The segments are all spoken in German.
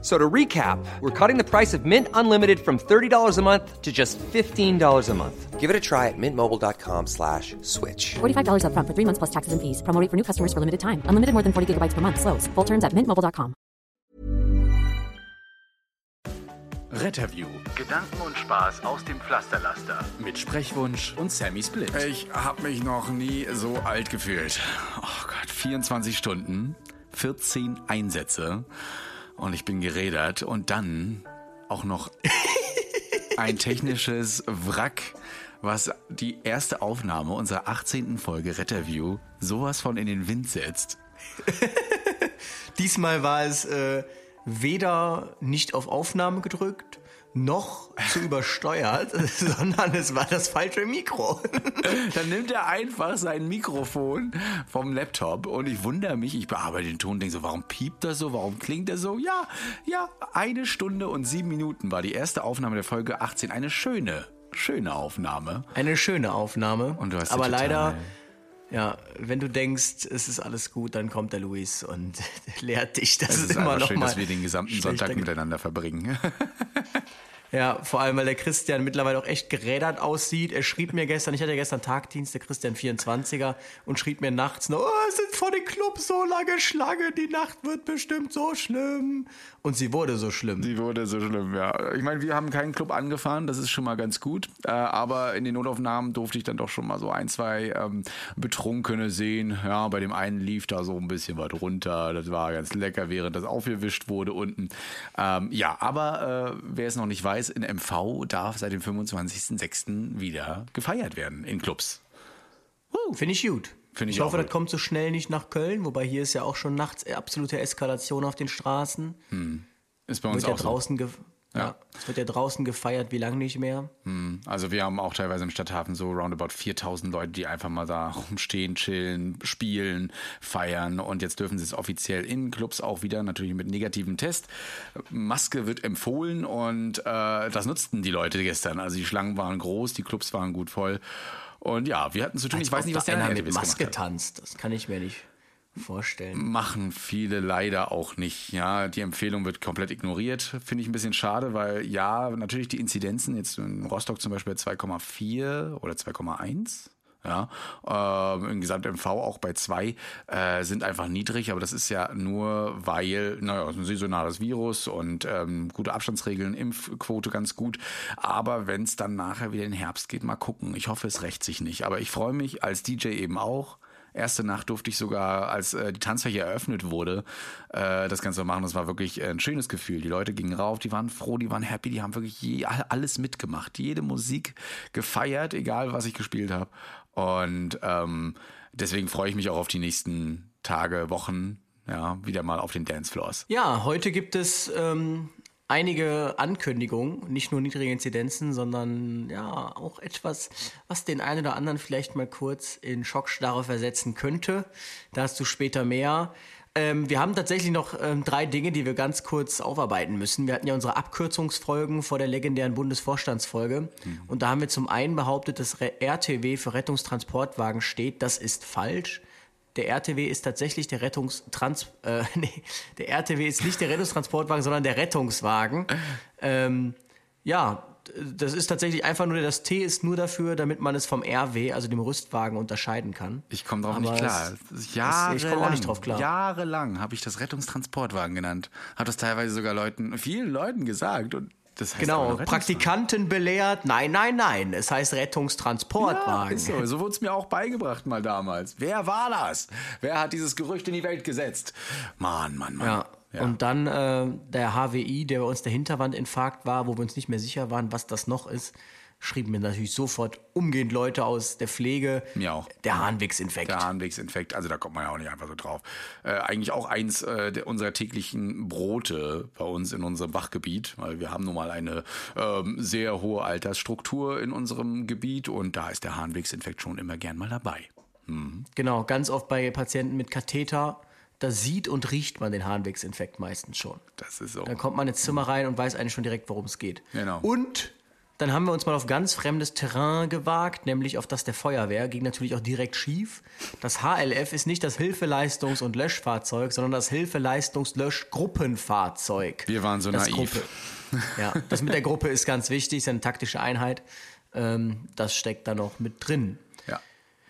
So to recap, we're cutting the price of Mint Unlimited from $30 a month to just $15 a month. Give it a try at mintmobile.com slash switch. $45 upfront for three months plus taxes and fees. Promo rate for new customers for limited time. Unlimited more than 40 gigabytes per month. Slows. Full terms at mintmobile.com. Retterview. Gedanken und Spaß aus dem Pflasterlaster. Mit Sprechwunsch und Sammy Split. Ich habe mich noch nie so alt gefühlt. Oh Gott, 24 Stunden, 14 Einsätze und ich bin gerädert und dann auch noch ein technisches Wrack, was die erste Aufnahme unserer 18. Folge Retterview sowas von in den Wind setzt. Diesmal war es äh, weder nicht auf Aufnahme gedrückt, noch zu übersteuert, sondern es war das falsche Mikro. Dann nimmt er einfach sein Mikrofon vom Laptop und ich wundere mich, ich bearbeite den Ton, denke so, warum piept das so, warum klingt das so? Ja, ja, eine Stunde und sieben Minuten war die erste Aufnahme der Folge 18. Eine schöne, schöne Aufnahme. Eine schöne Aufnahme. Und du hast aber total- leider, ja, wenn du denkst, es ist alles gut, dann kommt der Luis und lehrt dich. Das Es ist, ist immer noch schön, mal dass wir den gesamten Sonntag miteinander verbringen. Ja, vor allem, weil der Christian mittlerweile auch echt gerädert aussieht. Er schrieb mir gestern, ich hatte ja gestern Tagdienst, der Christian 24er, und schrieb mir nachts noch, oh, es sind vor den Club so lange Schlange, die Nacht wird bestimmt so schlimm. Und sie wurde so schlimm. Die wurde so schlimm, ja. Ich meine, wir haben keinen Club angefahren, das ist schon mal ganz gut. Äh, aber in den Notaufnahmen durfte ich dann doch schon mal so ein, zwei ähm, Betrunkene sehen. Ja, bei dem einen lief da so ein bisschen was runter. Das war ganz lecker, während das aufgewischt wurde unten. Ähm, ja, aber äh, wer es noch nicht weiß, in MV darf seit dem 25.06. wieder gefeiert werden in Clubs. Finde ich gut. Finde ich ich hoffe, gut. das kommt so schnell nicht nach Köln, wobei hier ist ja auch schon nachts absolute Eskalation auf den Straßen. Ist bei uns Wird ja auch so. draußen ge Ja. ja. Es wird ja draußen gefeiert, wie lange nicht mehr. Also wir haben auch teilweise im Stadthafen so roundabout 4000 Leute, die einfach mal da rumstehen, chillen, spielen, feiern und jetzt dürfen sie es offiziell in Clubs auch wieder, natürlich mit negativem Test. Maske wird empfohlen und äh, das nutzten die Leute gestern. Also die Schlangen waren groß, die Clubs waren gut voll und ja, wir hatten zu tun. Ich weiß Als nicht, was der einer mit Maske tanzt. Das kann ich mir nicht vorstellen. Machen viele leider auch nicht. Ja, die Empfehlung wird komplett ignoriert. Finde ich ein bisschen schade, weil ja, natürlich die Inzidenzen jetzt in Rostock zum Beispiel 2,4 oder 2,1. Ja, ähm, im Gesamt-MV auch bei 2 äh, sind einfach niedrig, aber das ist ja nur, weil, naja, ein saisonales Virus und ähm, gute Abstandsregeln, Impfquote ganz gut. Aber wenn es dann nachher wieder in den Herbst geht, mal gucken. Ich hoffe, es rächt sich nicht. Aber ich freue mich als DJ eben auch. Erste Nacht durfte ich sogar, als äh, die Tanzfläche eröffnet wurde, äh, das Ganze machen. Das war wirklich ein schönes Gefühl. Die Leute gingen rauf, die waren froh, die waren happy, die haben wirklich je, alles mitgemacht. Jede Musik gefeiert, egal was ich gespielt habe. Und ähm, deswegen freue ich mich auch auf die nächsten Tage, Wochen, ja, wieder mal auf den Dancefloors. Ja, heute gibt es ähm, einige Ankündigungen, nicht nur niedrige Inzidenzen, sondern ja auch etwas, was den einen oder anderen vielleicht mal kurz in Schockstarre versetzen könnte. Dazu später mehr. Ähm, wir haben tatsächlich noch ähm, drei Dinge, die wir ganz kurz aufarbeiten müssen. Wir hatten ja unsere Abkürzungsfolgen vor der legendären Bundesvorstandsfolge. Und da haben wir zum einen behauptet, dass RTW für Rettungstransportwagen steht. Das ist falsch. Der RTW ist tatsächlich der Rettungstrans äh, nee, der RTW ist nicht der Rettungstransportwagen, sondern der Rettungswagen. Ähm, ja, das ist tatsächlich einfach nur, das T ist nur dafür, damit man es vom RW, also dem Rüstwagen, unterscheiden kann. Ich komme drauf Aber nicht klar. Jahrelang, ich komme auch nicht drauf klar. Jahrelang habe ich das Rettungstransportwagen genannt. Habe das teilweise sogar Leuten, vielen Leuten gesagt. Und das heißt Genau. Praktikanten belehrt, nein, nein, nein, es heißt Ja, Rettungstransportwagen. ist so. so wurde es mir auch beigebracht mal damals. Wer war das? Wer hat dieses Gerücht in die Welt gesetzt? Mann, Mann, Mann. Ja. Und dann äh, der HWI, der bei uns der Hinterwandinfarkt war, wo wir uns nicht mehr sicher waren, was das noch ist, schrieben mir natürlich sofort umgehend Leute aus der Pflege. Mir auch. Der Harnwegsinfekt. Der Harnwegsinfekt, also da kommt man ja auch nicht einfach so drauf. Äh, eigentlich auch eins äh, der, unserer täglichen Brote bei uns in unserem Wachgebiet, weil wir haben nun mal eine ähm, sehr hohe Altersstruktur in unserem Gebiet und da ist der Harnwegsinfekt schon immer gern mal dabei. Genau, ganz oft bei Patienten mit Katheter. Da sieht und riecht man den Harnwegsinfekt meistens schon. Das ist so. Dann kommt man ins Zimmer rein und weiß eigentlich schon direkt, worum es geht. Genau. Und dann haben wir uns mal auf ganz fremdes Terrain gewagt, nämlich auf das der Feuerwehr. Ging natürlich auch direkt schief. Das HLF ist nicht das Hilfeleistungs- und Löschfahrzeug, sondern das Hilfeleistungs-Löschgruppenfahrzeug. Wir waren so das naiv. Gruppe. Ja, das mit der Gruppe ist ganz wichtig, ist eine taktische Einheit. Ähm, das steckt da noch mit drin. Ja.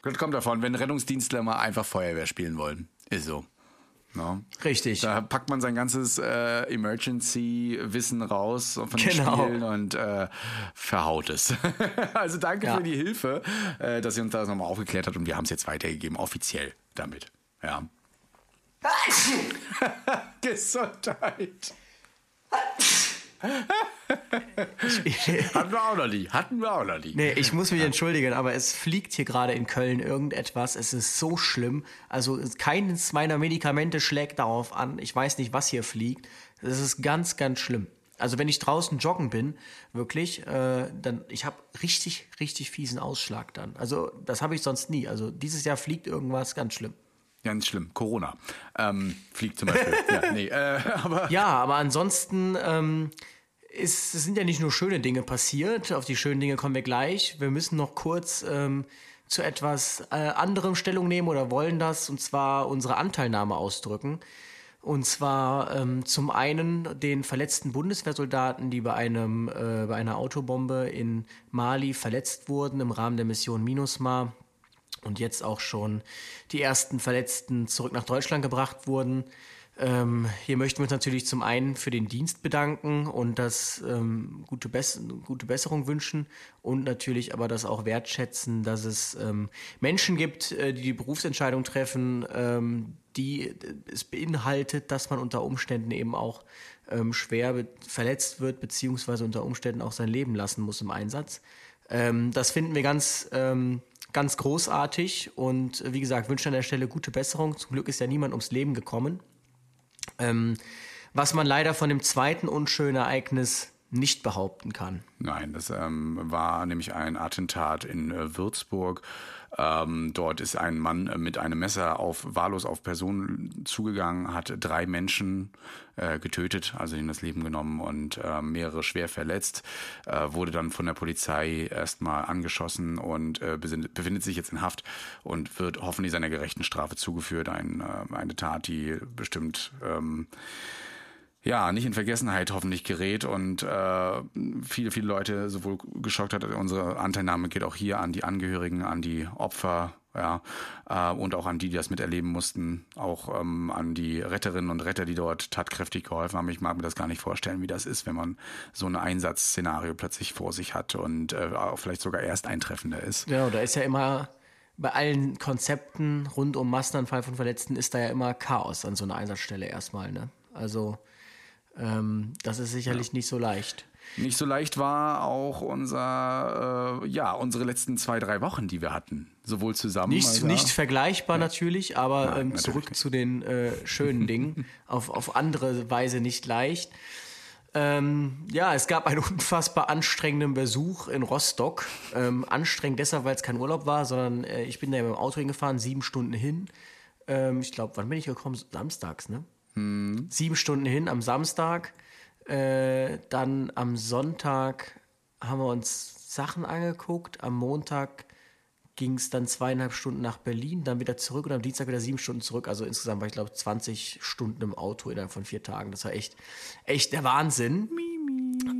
Das kommt davon, wenn Rettungsdienstler mal einfach Feuerwehr spielen wollen. Ist so. No. Richtig. Da packt man sein ganzes äh, Emergency-Wissen raus von den Genau. Spielen und äh, verhaut es. also danke Ja. für die Hilfe, äh, dass ihr uns das nochmal aufgeklärt habt und wir haben es jetzt weitergegeben, offiziell damit. Ja. Gesundheit. Hatten wir auch noch nie. Hatten wir auch noch nie. Nee, ich muss mich entschuldigen, aber es fliegt hier gerade in Köln irgendetwas. Es ist so schlimm. Also keines meiner Medikamente schlägt darauf an. Ich weiß nicht, was hier fliegt. Es ist ganz, ganz schlimm. Also wenn ich draußen joggen bin, wirklich, äh, dann ich habe richtig, richtig fiesen Ausschlag dann. Also das habe ich sonst nie. Also dieses Jahr fliegt irgendwas ganz schlimm. Ganz schlimm. Corona. Ähm, fliegt zum Beispiel. ja, nee, äh, aber Ja, aber ansonsten ähm, ist, es sind ja nicht nur schöne Dinge passiert. Auf die schönen Dinge kommen wir gleich. Wir müssen noch kurz ähm, zu etwas äh, anderem Stellung nehmen oder wollen das, und zwar unsere Anteilnahme ausdrücken. Und zwar ähm, zum einen den verletzten Bundeswehrsoldaten, die bei, einem, äh, bei einer Autobombe in Mali verletzt wurden im Rahmen der Mission MINUSMA und jetzt auch schon die ersten Verletzten zurück nach Deutschland gebracht wurden. Ähm, hier möchten wir uns natürlich zum einen für den Dienst bedanken und das ähm, gute, Bess gute Besserung wünschen und natürlich aber das auch wertschätzen, dass es ähm, Menschen gibt, äh, die die Berufsentscheidung treffen, ähm, die äh, es beinhaltet, dass man unter Umständen eben auch ähm, schwer verletzt wird, beziehungsweise unter Umständen auch sein Leben lassen muss im Einsatz. Ähm, das finden wir ganz, ähm, ganz großartig und äh, wie gesagt, wünschen an der Stelle gute Besserung. Zum Glück ist ja niemand ums Leben gekommen. Ähm, was man leider von dem zweiten unschönen Ereignis nicht behaupten kann. Nein, das ähm, war nämlich ein Attentat in äh, Würzburg. Ähm, dort ist ein Mann äh, mit einem Messer auf wahllos auf Personen zugegangen, hat drei Menschen äh, getötet, also ihnen das Leben genommen und äh, mehrere schwer verletzt, äh, wurde dann von der Polizei erstmal angeschossen und äh, besinnt- befindet sich jetzt in Haft und wird hoffentlich seiner gerechten Strafe zugeführt. Ein, äh, eine Tat, die bestimmt ähm, ja, nicht in Vergessenheit hoffentlich gerät und äh, viele, viele Leute sowohl geschockt hat. Unsere Anteilnahme geht auch hier an die Angehörigen, an die Opfer, ja, äh, und auch an die, die das miterleben mussten, auch ähm, an die Retterinnen und Retter, die dort tatkräftig geholfen haben. Ich mag mir das gar nicht vorstellen, wie das ist, wenn man so ein Einsatzszenario plötzlich vor sich hat und äh, auch vielleicht sogar erst eintreffender ist. Genau, da ist ja immer bei allen Konzepten rund um Massenanfall von Verletzten ist da ja immer Chaos an so einer Einsatzstelle erstmal. Ne? Also ähm, das ist sicherlich nicht so leicht. Nicht so leicht war auch unser, äh, ja, unsere letzten zwei, drei Wochen, die wir hatten. Sowohl zusammen. Nicht, als auch- nicht vergleichbar natürlich, aber Nein, ähm, natürlich zurück nicht. zu den äh, schönen Dingen. auf, auf andere Weise nicht leicht. Ähm, ja, es gab einen unfassbar anstrengenden Besuch in Rostock. Ähm, anstrengend deshalb, weil es kein Urlaub war, sondern äh, ich bin da mit dem Auto hingefahren, sieben Stunden hin. Ähm, ich glaube, wann bin ich gekommen? Samstags, ne? Sieben Stunden hin am Samstag. Äh, dann am Sonntag haben wir uns Sachen angeguckt. Am Montag ging es dann zweieinhalb Stunden nach Berlin, dann wieder zurück und am Dienstag wieder sieben Stunden zurück. Also insgesamt war ich glaube 20 Stunden im Auto innerhalb von vier Tagen. Das war echt, echt der Wahnsinn.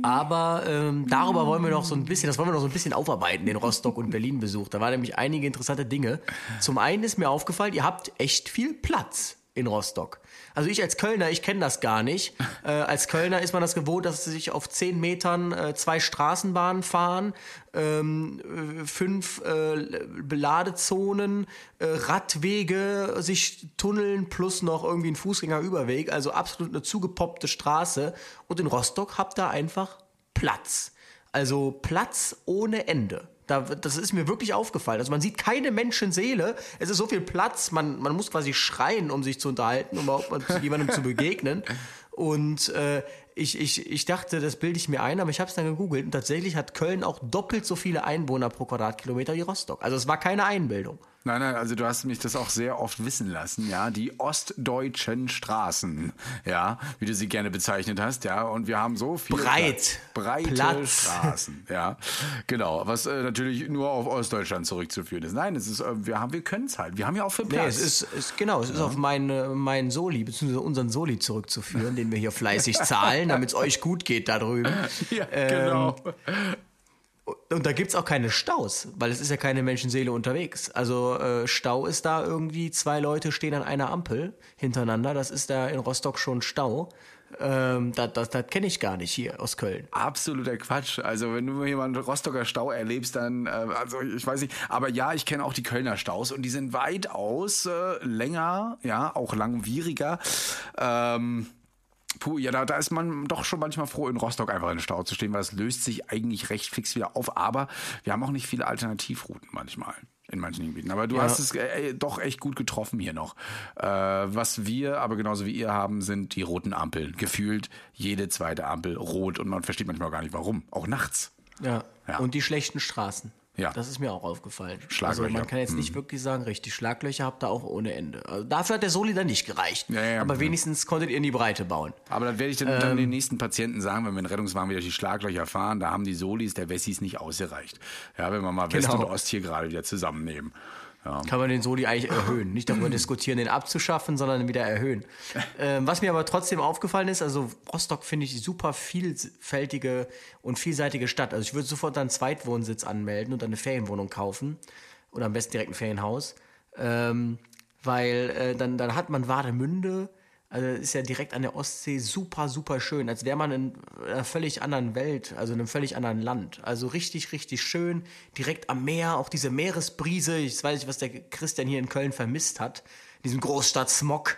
Aber ähm, darüber wollen wir noch so ein bisschen, das wollen wir noch so ein bisschen aufarbeiten, den Rostock- und Berlin-Besuch. Da waren nämlich einige interessante Dinge. Zum einen ist mir aufgefallen, ihr habt echt viel Platz in Rostock. Also ich als Kölner, ich kenne das gar nicht. Äh, als Kölner ist man das gewohnt, dass sie sich auf zehn Metern äh, zwei Straßenbahnen fahren, ähm, äh, fünf äh, Beladezonen, äh, Radwege, sich tunneln plus noch irgendwie ein Fußgängerüberweg. Also absolut eine zugepoppte Straße. Und in Rostock habt ihr einfach Platz. Also Platz ohne Ende. Da, das ist mir wirklich aufgefallen. Also man sieht keine Menschenseele. Es ist so viel Platz. Man, man muss quasi schreien, um sich zu unterhalten, um überhaupt jemandem zu begegnen. Und äh, ich, ich, ich dachte, das bilde ich mir ein, aber ich habe es dann gegoogelt. Und tatsächlich hat Köln auch doppelt so viele Einwohner pro Quadratkilometer wie Rostock. Also es war keine Einbildung. Nein, nein, also du hast mich das auch sehr oft wissen lassen, ja, die ostdeutschen Straßen, ja, wie du sie gerne bezeichnet hast, ja, und wir haben so viel Breit. Platz, breite Platz. Straßen, ja, genau, was äh, natürlich nur auf Ostdeutschland zurückzuführen ist. Nein, es ist, äh, wir haben, wir können es halt, wir haben ja auch viel Nee, Platz. es ist, es, genau, es ist auf meinen, meinen Soli, beziehungsweise unseren Soli zurückzuführen, den wir hier fleißig zahlen, damit es euch gut geht da drüben. ja, Ähm, genau. Und da gibt es auch keine Staus, weil es ist ja keine Menschenseele unterwegs. Also äh, Stau ist da irgendwie, zwei Leute stehen an einer Ampel hintereinander. Das ist da in Rostock schon Stau. Ähm, das das, das kenne ich gar nicht hier aus Köln. Absoluter Quatsch. Also wenn du jemanden Rostocker Stau erlebst, dann, äh, also ich weiß nicht, aber ja, ich kenne auch die Kölner Staus und die sind weitaus äh, länger, ja, auch langwieriger. Ähm, Puh, ja, da, da ist man doch schon manchmal froh, in Rostock einfach in den Stau zu stehen, weil es löst sich eigentlich recht fix wieder auf. Aber wir haben auch nicht viele Alternativrouten manchmal in manchen Gebieten. Aber du Ja. hast es äh, doch echt gut getroffen hier noch. Äh, was wir aber genauso wie ihr haben, sind die roten Ampeln. Gefühlt jede zweite Ampel rot und man versteht manchmal gar nicht warum. Auch nachts. Ja. Ja. Und die schlechten Straßen. Ja. Das ist mir auch aufgefallen. Schlaglöcher. Also man kann jetzt nicht wirklich sagen, richtig, Schlaglöcher habt ihr auch ohne Ende. Also dafür hat der Soli dann nicht gereicht. Ja, ja, Aber ja. wenigstens konntet ihr in die Breite bauen. Aber das werde ich dann, Ähm. dann den nächsten Patienten sagen, wenn wir in Rettungswagen wieder die Schlaglöcher fahren, da haben die Solis der Wessis nicht ausgereicht. Ja, wenn wir mal West Genau. und Ost hier gerade wieder zusammennehmen. Ja. Kann man den Soli eigentlich erhöhen. Nicht darüber diskutieren, den abzuschaffen, sondern wieder erhöhen. Ähm, was mir aber trotzdem aufgefallen ist, also Rostock finde ich super vielfältige und vielseitige Stadt. Also ich würde sofort einen Zweitwohnsitz anmelden und eine Ferienwohnung kaufen. Oder am besten direkt ein Ferienhaus. Ähm, weil äh, dann, dann hat man Wademünde, also ist ja direkt an der Ostsee super, super schön, als wäre man in einer völlig anderen Welt, also in einem völlig anderen Land. Also richtig, richtig schön, direkt am Meer, auch diese Meeresbrise. Ich weiß nicht, was der Christian hier in Köln vermisst hat. Diesen Großstadt-Smog.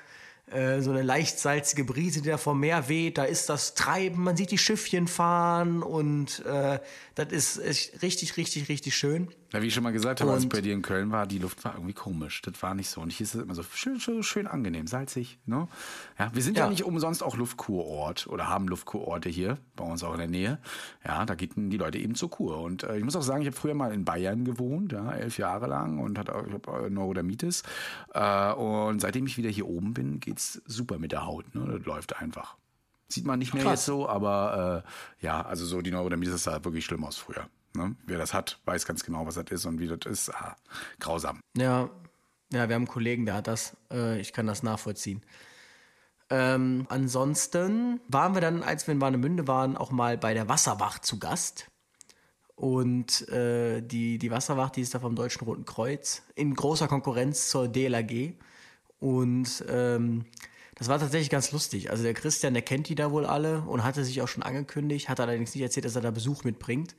Äh, so eine leicht salzige Brise, die da vom Meer weht. Da ist das Treiben, man sieht die Schiffchen fahren und äh, das ist richtig, richtig, richtig schön. Ja, wie ich schon mal gesagt habe, als ich bei dir in Köln war, die Luft war irgendwie komisch. Das war nicht so. Und hier ist es immer so schön, schön, schön angenehm, salzig. Ne? Ja, wir sind ja. Ja. nicht umsonst auch Luftkurort oder haben Luftkurorte hier, bei uns auch in der Nähe. Ja, da gehen die Leute eben zur Kur. Und äh, ich muss auch sagen, ich habe früher mal in Bayern gewohnt, ja, elf Jahre lang und hatte auch, ich habe äh, Neurodermitis. Äh, und seitdem ich wieder hier oben bin, geht's super mit der Haut. Ne? Das läuft einfach. Sieht man nicht mehr Krass. jetzt so, aber äh, ja, also so die Neurodermitis sah wirklich schlimm aus früher. Ne? Wer das hat, weiß ganz genau, was das ist und wie das ist. Ah, grausam. Ja, ja, wir haben einen Kollegen, der hat das. Äh, ich kann das nachvollziehen. Ähm, ansonsten waren wir dann, als wir in Warnemünde waren, auch mal bei der Wasserwacht zu Gast. Und äh, die, die Wasserwacht, die ist da vom Deutschen Roten Kreuz in großer Konkurrenz zur DLRG. Und ähm, das war tatsächlich ganz lustig. Also der Christian, der kennt die da wohl alle und hatte sich auch schon angekündigt, hat allerdings nicht erzählt, dass er da Besuch mitbringt.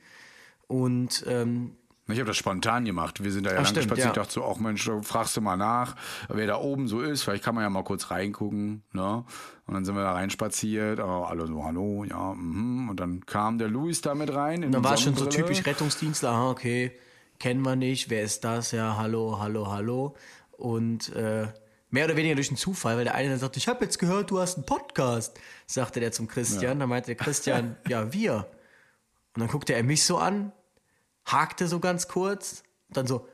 Und ähm, Ich habe das spontan gemacht. Wir sind da ja Ach, lang stimmt, spaziert. Ich ja. dachte so, auch Mensch, fragst du mal nach, wer da oben so ist. Vielleicht kann man ja mal kurz reingucken. Ne? Und dann sind wir da reinspaziert. Oh, alle so, hallo, ja. Mhm. Und dann kam der Luis da mit rein. In Und dann war es schon so typisch Rettungsdienstler, aha, okay, kennen wir nicht, wer ist das? Ja, hallo, hallo, hallo. Und äh, mehr oder weniger durch einen Zufall, weil der eine dann sagte, ich habe jetzt gehört, du hast einen Podcast, sagte der zum Christian. Dann meinte der Christian, ja, wir. Und dann guckte er mich so an, hakte so ganz kurz, und dann so,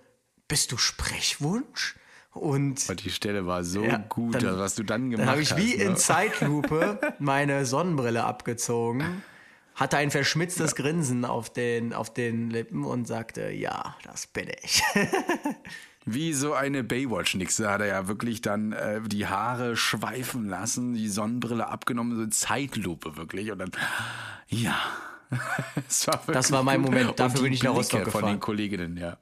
bist du Sprechwunsch? Und die Stelle war so Ja, gut, dann- was du dann gemacht dann habe ich wie hast. ne? in Zeitlupe meine Sonnenbrille abgezogen, hatte ein verschmitztes Grinsen auf den, auf den Lippen und sagte, ja, das bin ich. Wie so eine Baywatch-Nixe hat er ja wirklich dann äh, die Haare schweifen lassen, die Sonnenbrille abgenommen, so Zeitlupe wirklich. Und dann, ja. Es war Das war mein Moment. Dafür bin ich nach Rostock von gefahren. den Kolleginnen, ja.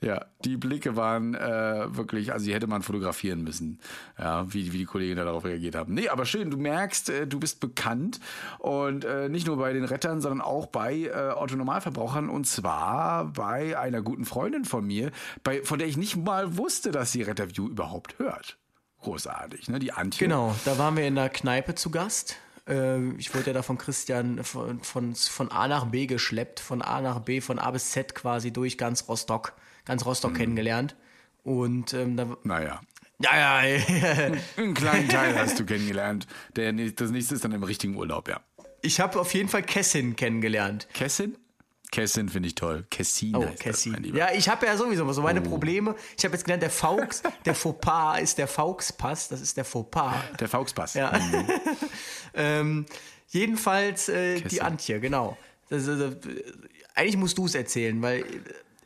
Ja, die Blicke waren äh, wirklich, also die hätte man fotografieren müssen, ja, wie, wie die Kollegen da darauf reagiert haben. Nee, aber schön, du merkst, äh, du bist bekannt und äh, nicht nur bei den Rettern, sondern auch bei äh, Autonormalverbrauchern und zwar bei einer guten Freundin von mir, bei, von der ich nicht mal wusste, dass sie Retterview überhaupt hört. Großartig, ne? Die Antje. genau, da waren wir in der Kneipe zu Gast. Äh, Ich wurde ja da von Christian von, von, von A nach B geschleppt, von A nach B, von A bis Z quasi durch ganz Rostock, ganz Rostock kennengelernt. Und ähm, da, Naja. ja, ja, Einen kleinen Teil hast du kennengelernt. Der, das nächste ist dann im richtigen Urlaub, ja. ich habe auf jeden Fall Kessin kennengelernt. Kessin? Kessin finde ich toll. Kessin Oh, das, Cassie. mein Lieber. Ja, ich habe ja sowieso so Oh. meine Probleme. Ich habe jetzt gelernt, der Faux, der Fauxpas ist der Fauxpass, das ist der Fauxpas. Der Fauxpass. Ja. ähm, jedenfalls äh, die. Antje, genau. Das, ist, äh, eigentlich musst du es erzählen, weil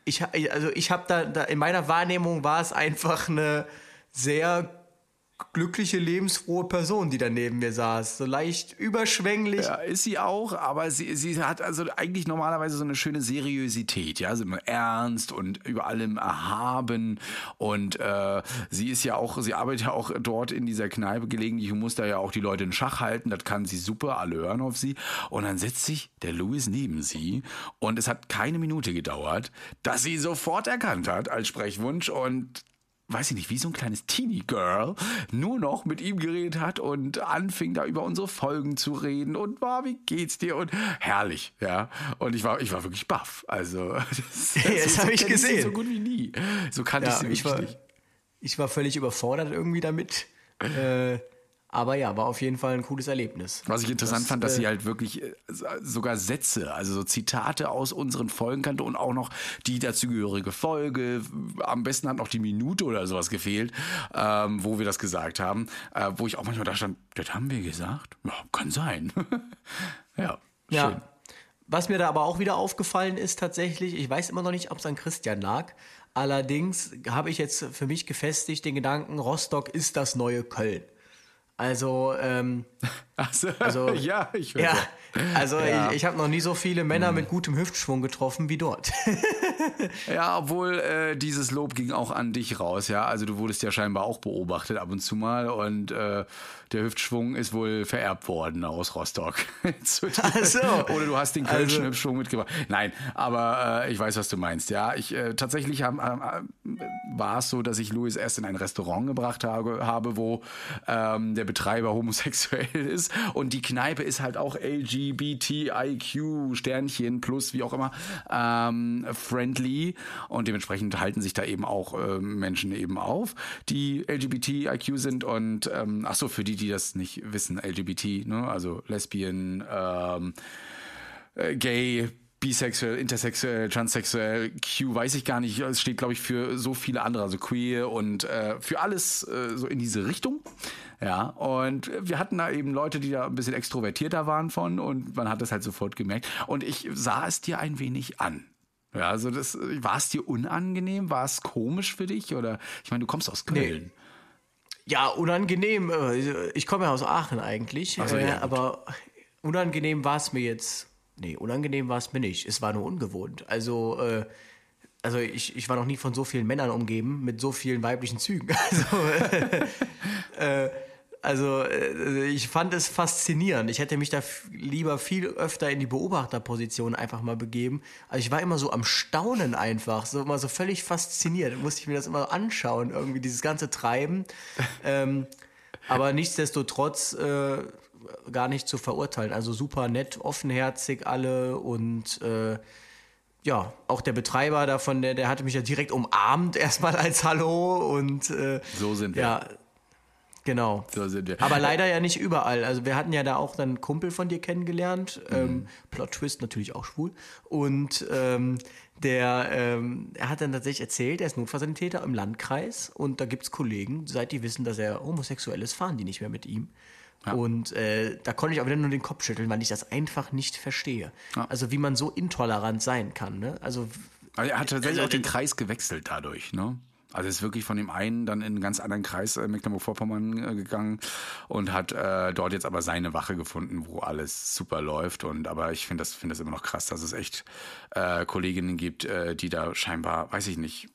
ich, also ich habe da, da, in meiner Wahrnehmung war es einfach eine sehr glückliche, lebensfrohe Person, die da neben mir saß. So leicht überschwänglich. Ja, ist sie auch, aber sie, sie hat also eigentlich normalerweise so eine schöne Seriosität, ja, also immer ernst und über allem erhaben. Und äh, sie ist ja auch, sie arbeitet ja auch dort in dieser Kneipe. Gelegentlich und muss da ja auch die Leute in Schach halten, das kann sie super, alle hören auf sie. Und dann setzt sich der Louis neben sie. Und es hat keine Minute gedauert, dass sie sofort erkannt hat als Sprechwunsch. Und weiß ich nicht, wie so ein kleines Teenie-Girl nur noch mit ihm geredet hat und anfing da über unsere Folgen zu reden und war, wie geht's dir? Und herrlich, ja. Und ich war, ich war wirklich baff. Also, das, das hab ich kenn sie gesehen. So gut wie nie. So kannte ich Ja, sie ich war, nicht. ich war völlig überfordert irgendwie damit. Äh, aber ja, war auf jeden Fall ein cooles Erlebnis. Was ich interessant Das, fand, dass äh, sie halt wirklich äh, sogar Sätze, also so Zitate aus unseren Folgen kannte und auch noch die dazugehörige Folge. Am besten hat noch die Minute oder sowas gefehlt, ähm, wo wir das gesagt haben. Äh, wo ich auch manchmal da stand, das haben wir gesagt? Ja, kann sein. ja, schön. Ja. Was mir da aber auch wieder aufgefallen ist tatsächlich, ich weiß immer noch nicht, ob es an Christian lag. Allerdings habe ich jetzt für mich gefestigt den Gedanken, Rostock ist das neue Köln. Also, ähm, Also, also ja, ich ja, also Ja. ich, ich habe noch nie so viele Männer mit gutem Hüftschwung getroffen wie dort. Ja, obwohl äh, dieses Lob ging auch an dich raus, ja. Also du wurdest ja scheinbar auch beobachtet ab und zu mal und äh, der Hüftschwung ist wohl vererbt worden aus Rostock. Zu dir. Ach so. Oder du hast den kölschen Also- Hüftschwung mitgebracht. Nein, aber äh, ich weiß, was du meinst. Ja, ich äh, tatsächlich äh, war es so, dass ich Louis erst in ein Restaurant gebracht habe, habe wo ähm, der Betreiber homosexuell ist und die Kneipe ist halt auch LGBTIQ Sternchen plus wie auch immer ähm, friendly. Und dementsprechend halten sich da eben auch ähm, Menschen eben auf, die LGBTIQ sind. Und ähm, ach so für die, die das nicht wissen, LGBT, ne, also Lesbian, ähm, äh, gay, bisexuell, intersexuell, transsexuell, Q, weiß ich gar nicht. Es steht, glaube ich, für so viele andere, also queer und äh, für alles äh, so in diese Richtung. Ja, und wir hatten da eben Leute, die da ein bisschen extrovertierter waren von und man hat das halt sofort gemerkt. Und ich sah es dir ein wenig an. Ja, also das, war es dir unangenehm? War es komisch für dich? Oder, ich meine, du kommst aus Köln. Ja, unangenehm. äh, Ich komme ja aus Aachen eigentlich. So, äh, ja, gut. aber unangenehm war es mir jetzt. Nee, unangenehm war es mir nicht. Es war nur ungewohnt. Also, äh, also ich, ich war noch nie von so vielen Männern umgeben mit so vielen weiblichen Zügen. Also, äh, also äh, ich fand es faszinierend. Ich hätte mich da lieber viel öfter in die Beobachterposition einfach mal begeben. Also ich war immer so am Staunen einfach, so immer so völlig fasziniert. Musste ich mir das immer anschauen, irgendwie dieses ganze Treiben. ähm, aber nichtsdestotrotz äh, gar nicht zu verurteilen. Also super nett, offenherzig alle und äh, ja, auch der Betreiber davon, der, der hatte mich ja direkt umarmt erstmal als Hallo und äh, So sind wir. Ja, genau. So sind wir. Aber leider ja nicht überall. Also wir hatten ja da auch dann einen Kumpel von dir kennengelernt. Mhm. Ähm, Plot Twist natürlich auch schwul. Und ähm, der, ähm, er hat dann tatsächlich erzählt, er ist Notfallsanitäter im Landkreis und da gibt's Kollegen, seit die wissen, dass er homosexuell ist, fahren die nicht mehr mit ihm. Und äh, da konnte ich auch wieder nur den Kopf schütteln, weil ich das einfach nicht verstehe. Also wie man so intolerant sein kann. Ne? Also Also er hat tatsächlich Also, auch den äh, Kreis gewechselt dadurch, ne? Also ist wirklich von dem einen dann in einen ganz anderen Kreis äh, Mecklenburg-Vorpommern äh, gegangen und hat äh, dort jetzt aber seine Wache gefunden, wo alles super läuft. Und aber ich finde das finde das immer noch krass, dass es echt äh, Kolleginnen gibt, äh, die da scheinbar, weiß ich nicht,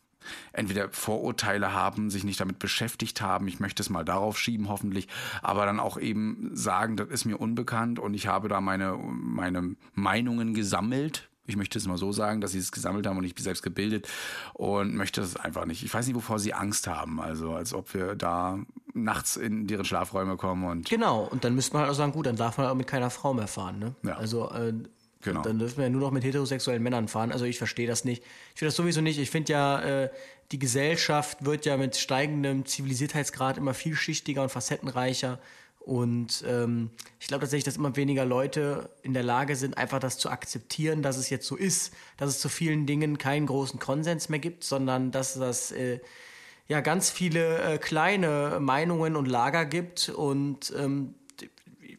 entweder Vorurteile haben, sich nicht damit beschäftigt haben, ich möchte es mal darauf schieben hoffentlich, aber dann auch eben sagen, das ist mir unbekannt und ich habe da meine, meine Meinungen gesammelt. Ich möchte es mal so sagen, dass sie es gesammelt haben und ich bin selbst gebildet und möchte es einfach nicht. Ich weiß nicht, wovor sie Angst haben. Also als ob wir da nachts in deren Schlafräume kommen und Genau, und dann müsste man halt auch sagen, gut, dann darf man auch mit keiner Frau mehr fahren. Ne? Ja. Also äh, Genau. dann dürfen wir ja nur noch mit heterosexuellen Männern fahren. Also ich verstehe das nicht. Ich finde das sowieso nicht. Ich finde ja, äh, die Gesellschaft wird ja mit steigendem Zivilisiertheitsgrad immer vielschichtiger und facettenreicher. Und ähm, ich glaube tatsächlich, dass immer weniger Leute in der Lage sind, einfach das zu akzeptieren, dass es jetzt so ist, dass es zu vielen Dingen keinen großen Konsens mehr gibt, sondern dass das äh, ja ganz viele äh, kleine Meinungen und Lager gibt und ähm,